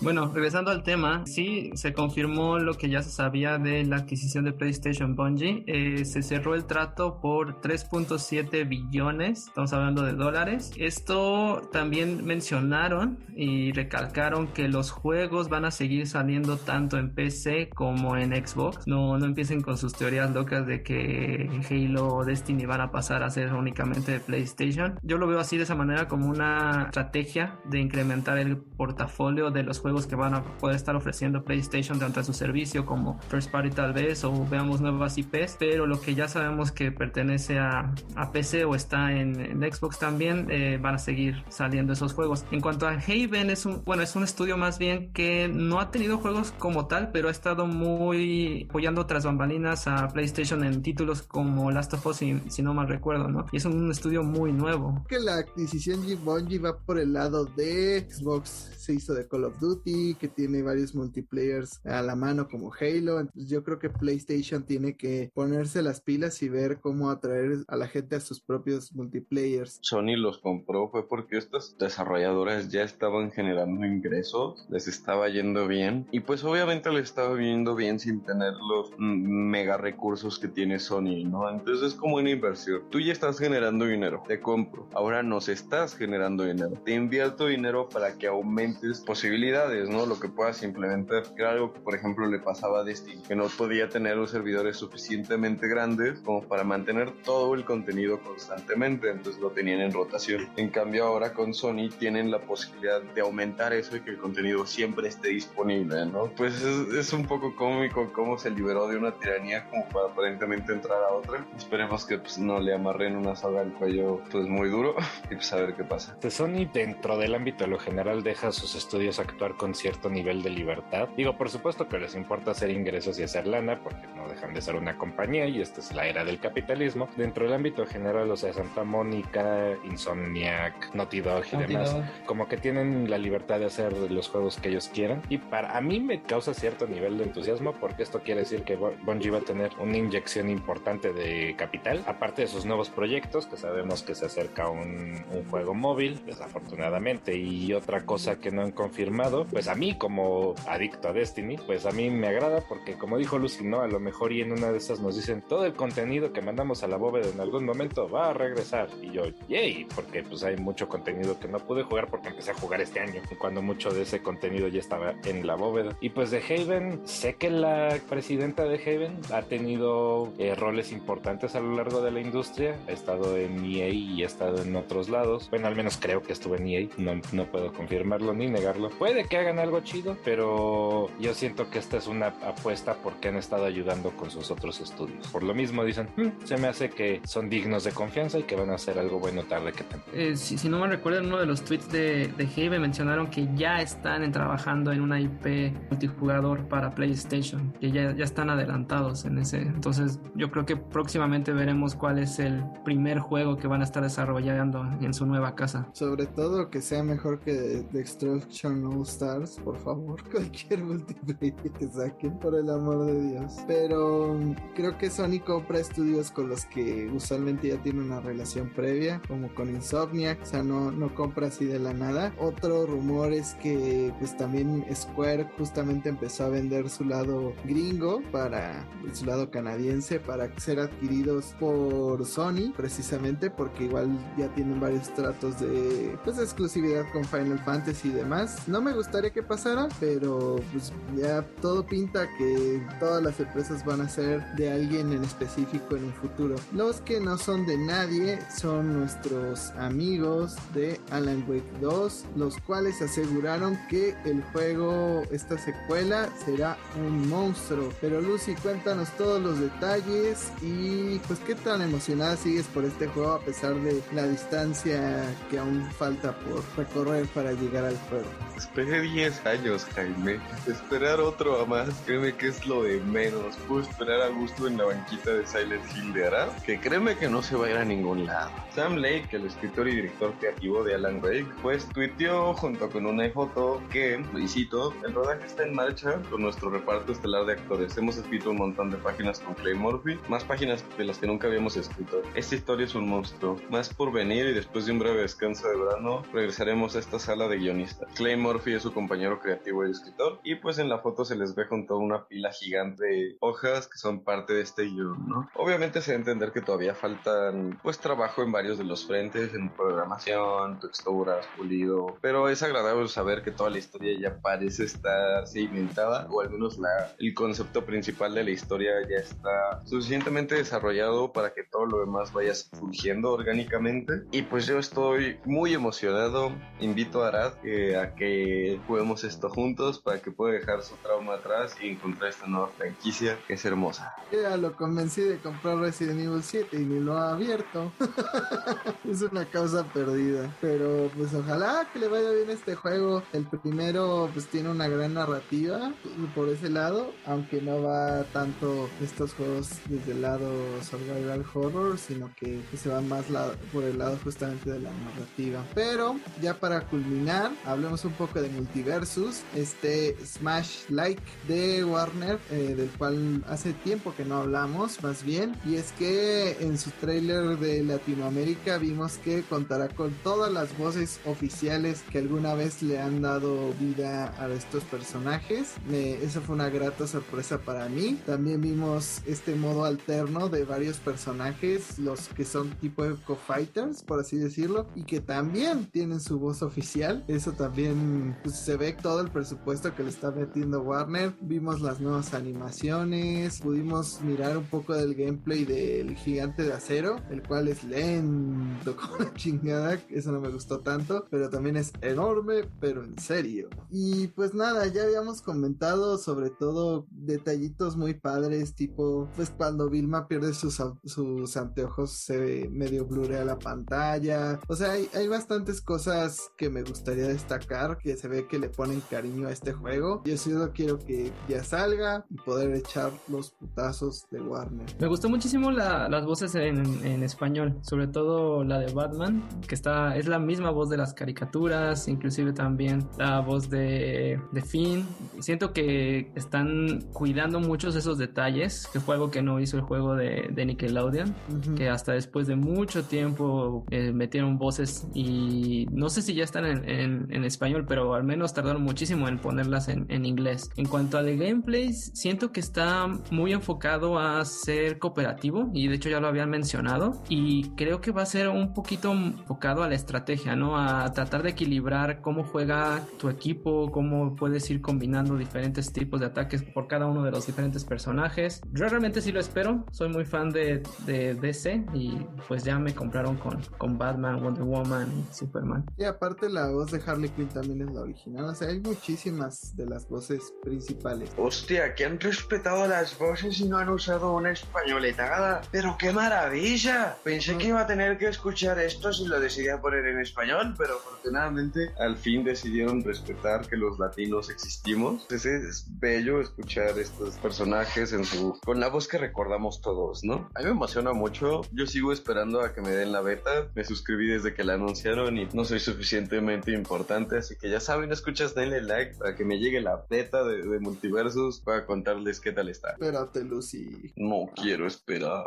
Bueno, regresando al tema, sí se confirmó lo que ya se sabía de la adquisición de PlayStation Bungie. Eh, se cerró el trato por 3.7 billones, estamos hablando de dólares. Esto también mencionaron y recalcaron que los juegos van a seguir saliendo tanto en PC como en Xbox. No, no empiecen con sus teorías locas de que Halo o Destiny van a pasar a ser únicamente de PlayStation. Yo lo veo así de esa manera como una estrategia de incrementar el portafolio de los juegos que van a poder estar ofreciendo PlayStation dentro de su servicio como First Party tal vez o veamos nuevas IPs, pero lo que ya sabemos que pertenece a, a PC o está en, en Xbox también eh, van a seguir saliendo esos juegos. En cuanto a Haven es un bueno es un estudio más bien que no ha tenido juegos como tal, pero ha estado muy apoyando tras bambalinas a PlayStation en títulos como Last of Us si, si no mal recuerdo, ¿no? Y es un estudio muy nuevo. Que la adquisición de Bungie va por el lado de Xbox se hizo de Call of Duty, que tiene varios multiplayers a la mano como Halo. Entonces yo creo que PlayStation tiene que ponerse las pilas y ver cómo atraer a la gente a sus propios multiplayers. Sony los compró fue porque estas desarrolladoras ya estaban generando ingresos, les estaba yendo bien y pues obviamente les estaba yendo bien sin tener los mega recursos que tiene Sony, ¿no? Entonces es como una inversión. Tú ya estás generando dinero, te compro. Ahora nos estás generando dinero. Te invierto dinero para que aumentes posibilidades, ¿no? Lo que puedas implementar. Que era algo que, por ejemplo, le pasaba a Destiny, que no podía tener los servidores suficientemente grandes como para mantener todo el contenido constantemente, entonces lo tenían en rotación. En cambio ahora con Sony tienen la posibilidad de aumentar eso y que el contenido siempre esté disponible, ¿no? Pues es, un poco cómico cómo se liberó de una tiranía como para aparentemente entrar a otra. Esperemos que pues, no le amarren una soga al cuello pues muy duro y pues a ver qué pasa. De Sony dentro del ámbito de lo general deja sus estudios actuar con cierto nivel de libertad. Digo, por supuesto que les importa hacer ingresos y hacer lana porque no dejan de ser una compañía y esta es la era del capitalismo. Dentro del ámbito general, o sea, Santa Mónica, Insomniac, Naughty Dog y demás, como que tienen la libertad de hacer los juegos que ellos quieran y para a mí me causa cierto nivel de entusiasmo porque esto quiere decir que Bungie va a tener una inyección importante de capital, aparte de sus nuevos proyectos, que sabemos que se acerca un, un juego móvil, desafortunadamente, y otra cosa que no han confirmado, pues a mí como adicto a Destiny, pues a mí me agrada porque como dijo Lucy, ¿no? A lo mejor y en una de esas nos dicen todo el contenido que mandamos a la bóveda en algún momento va a regresar. Y yo, yay, porque pues hay mucho contenido que no pude jugar porque empecé a jugar este año, cuando mucho de ese contenido ya estaba en la bóveda. Y pues de Haven, sé que la presidenta de Haven ha tenido eh, roles importantes a lo largo de la industria, ha estado en EA y ha estado en otros lados. Bueno, al menos creo que estuve en EA, no, no puedo confirmarlo ni negarlo. Puede que hagan algo chido, pero yo siento que esta es una apuesta porque han estado ayudando con sus otros estudios. Por lo mismo dicen, hmm, se me hace que son dignos de confianza y que van a hacer algo bueno tarde que temprano. Eh, si, no me recuerdo, en uno de los tweets de, de Haven mencionaron que ya están trabajando en una IP multijugador para PlayStation, que ya, ya están adelantados en ese. Entonces yo creo que próximamente veremos cuál es el primer juego que van a estar desarrollando en su nueva casa. Sobre todo que sea mejor que Destruction All Stars, por favor, cualquier multiplayer que saquen, por el amor de Dios. Pero creo que Sony compra estudios con los que usualmente ya tiene una relación previa, como con Insomniac, o sea, no, no compra así de la nada. Otro rumor es que pues también Square justamente empezó a vender su lado gringo para su lado canadiense para ser adquiridos por Sony precisamente porque igual ya tienen varios tratos de pues exclusividad con Final Fantasy y demás. No me gustaría que pasara, pero pues ya todo pinta que todas las empresas van a ser de alguien en específico en un futuro. Los que no son de nadie son nuestros amigos de Alan Wake 2, los cuales aseguraron que el juego, esta secuela, será un monstruo. Pero Lucy, cuéntanos todos los detalles y pues qué tan emocionada sigues por este juego a pesar de la distancia que aún falta por recorrer para llegar al juego. Esperé 10 años, Jaime. Esperar otro a más, créeme que es lo de menos. Puedo esperar a gusto en la banquita de Silent Hill de Arad, que créeme que no se va a ir a ningún lado. Sam Lake, el escritor y director creativo de Alan Wake, pues tuiteó junto con una foto que, y cito, el rodaje está en marcha con nuestro reparto estelar de actores. Hemos escrito un montón de páginas con Clay Murphy, más páginas de las que nunca habíamos escrito. Esta historia es un monstruo. Más por venir y después de un breve descanso de verano, regresaremos a esta sala de guionistas. Clay Murphy es su compañero creativo y escritor, y pues en la foto se les ve junto a una pila gigante de hojas que son parte de este guion, ¿no? Obviamente se debe entender que todavía faltan pues trabajo en varios de los frentes, en programación, texturas, pulido, pero es agradable saber que toda la historia ya parece estar sedimentada, o al menos la, el concepto principal de la historia ya está suficientemente desarrollado para que todo lo demás vaya surgiendo orgánicamente. Y pues yo estoy muy emocionado, invito a Arad eh, a que juguemos esto juntos para que pueda dejar su trauma atrás y encontrar esta nueva franquicia que es hermosa. Ya lo convencí de comprar Resident Evil 7 y ni lo ha abierto. es una causa perdida. Pero pues ojalá que le vaya bien este juego. El primero pues tiene una gran narrativa por ese lado, aunque no va tanto estos juegos desde el lado survival horror, sino que, se va más por el lado justamente de la narrativa. Pero ya para culminar, hablemos un poco de Multiversus, este Smash Like de Warner, eh, del cual hace tiempo que no hablamos, más bien, y es que en su trailer de Latinoamérica vimos que contará con todas las voces oficiales que alguna vez le han dado vida a estos personajes. eso fue una grata sorpresa para mí. También vimos este modo alterno de varios personajes, los que son tipo Eco Fighters, por así decirlo, y que también tienen su voz oficial. Eso también pues, se ve todo el presupuesto que le está metiendo Warner. Vimos las nuevas animaciones, pudimos mirar un poco del gameplay del gigante de acero, el cual es lento como la chingada, eso no me gustó tanto, pero también es enorme, pero en serio. Y pues nada, ya habíamos comentado sobre todo detallitos muy padres, tipo, pues cuando Vilma pierde sus, sus anteojos se medio blurea la pantalla, o sea, hay, hay bastantes cosas que me gustaría destacar, que se ve que le ponen cariño a este juego. Yo solo quiero que ya salga y poder echar los putazos de Warner. Me gustó muchísimo las voces en, en, español, sobre todo la de Batman, que está es la misma voz de las caricaturas, inclusive también la voz de, de Finn. Siento que están cuidando muchos esos detalles, que fue algo que no hizo el juego de, de Nickelodeon, que hasta después de mucho tiempo eh, metieron voces y no sé si ya están en, en, en, español, pero al menos tardaron muchísimo en ponerlas en, en inglés. En cuanto a de gameplays, siento que está muy enfocado a ser cooperativo y de hecho ya lo habían mencionado y creo que va a ser un poquito enfocado a la estrategia, ¿no? A tratar de equilibrar cómo juega tu equipo, cómo puedes ir combinando diferentes tipos de ataques por cada uno de los diferentes personajes. Yo realmente sí lo espero, soy muy fan de, de DC y pues ya me compraron con, con Batman, Wonder Woman y Superman. Y aparte la voz de Harley Quinn también es la original, o sea, hay muchísimas de las voces principales. Hostia, que han respetado las voces y no han usado una españoletada. Pero qué maravilla. Pensé que iba a tener que escuchar esto si lo decidía poner en español, pero afortunadamente al fin decidieron respetar que los latinos existimos. Es, bello escuchar estos personajes en su con la voz que recordamos todos, ¿no? A mí me emociona mucho. Yo sigo esperando a que me den la beta. Me suscribí desde que la anunciaron y no soy suficientemente importante, así que ya saben, escuchas, denle like para que me llegue la beta de, de Multiversus para contarles qué tal está. Espérate, Lucy. No quiero esperar.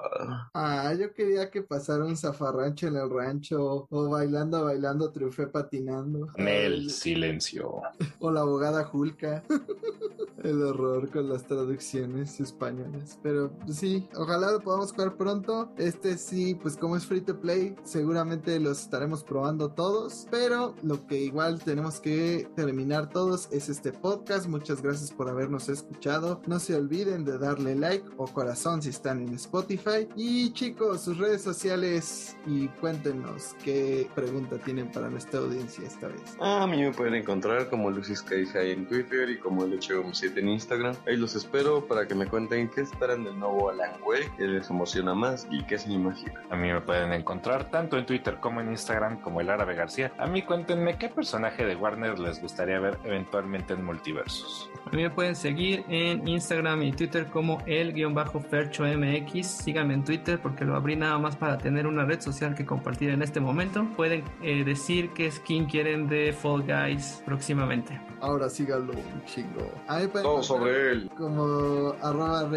Ah, yo quería que pasara un zafarrancho en el rancho o bailando, bailando, triunfé patinando. Nel, silencio. O la abogada Julka. el horror con las traducciones españolas. Pero pues, sí, ojalá lo podamos jugar pronto. Este sí, pues como es free to play, seguramente los estaremos probando todos. Pero lo que igual tenemos que terminar todos es este podcast. Muchas gracias por habernos escuchado. No se olviden de darle like o corazón si están en Spotify. Y chicos, sus redes sociales y cuéntenos qué pregunta tienen para nuestra audiencia esta vez. Ah, a mí me pueden encontrar como Lucis High en Twitter y como el 7 en Instagram. Ahí los espero para que me cuenten qué esperan del nuevo Alan Wake, qué les emociona más y qué se imagina. A mí me pueden encontrar tanto en Twitter como en Instagram como el Árabe García. A mí cuéntenme qué personaje de Warner les gustaría ver eventualmente en multiversos. A mí me pueden seguir en Instagram y Twitter como el-fercho-mx. Síganme en Twitter porque lo abrí nada más para tener una red social que compartir en este momento. Pueden eh, decir qué skin quieren de Fall Guys próximamente. Ahora síganlo un chingo. Todo sobre él. Como arroba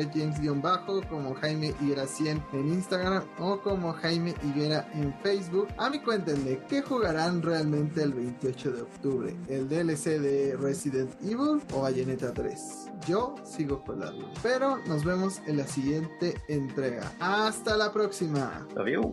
bajo como Jaime Higuera 100 en Instagram o como Jaime Higuera en Facebook. A mí cuéntenme, ¿qué jugarán realmente el 28 de octubre? ¿El DLC de Resident Evil o Bayonetta 3? Yo sigo colando. Pero nos vemos en la siguiente entrega. Hasta la próxima. Adiós.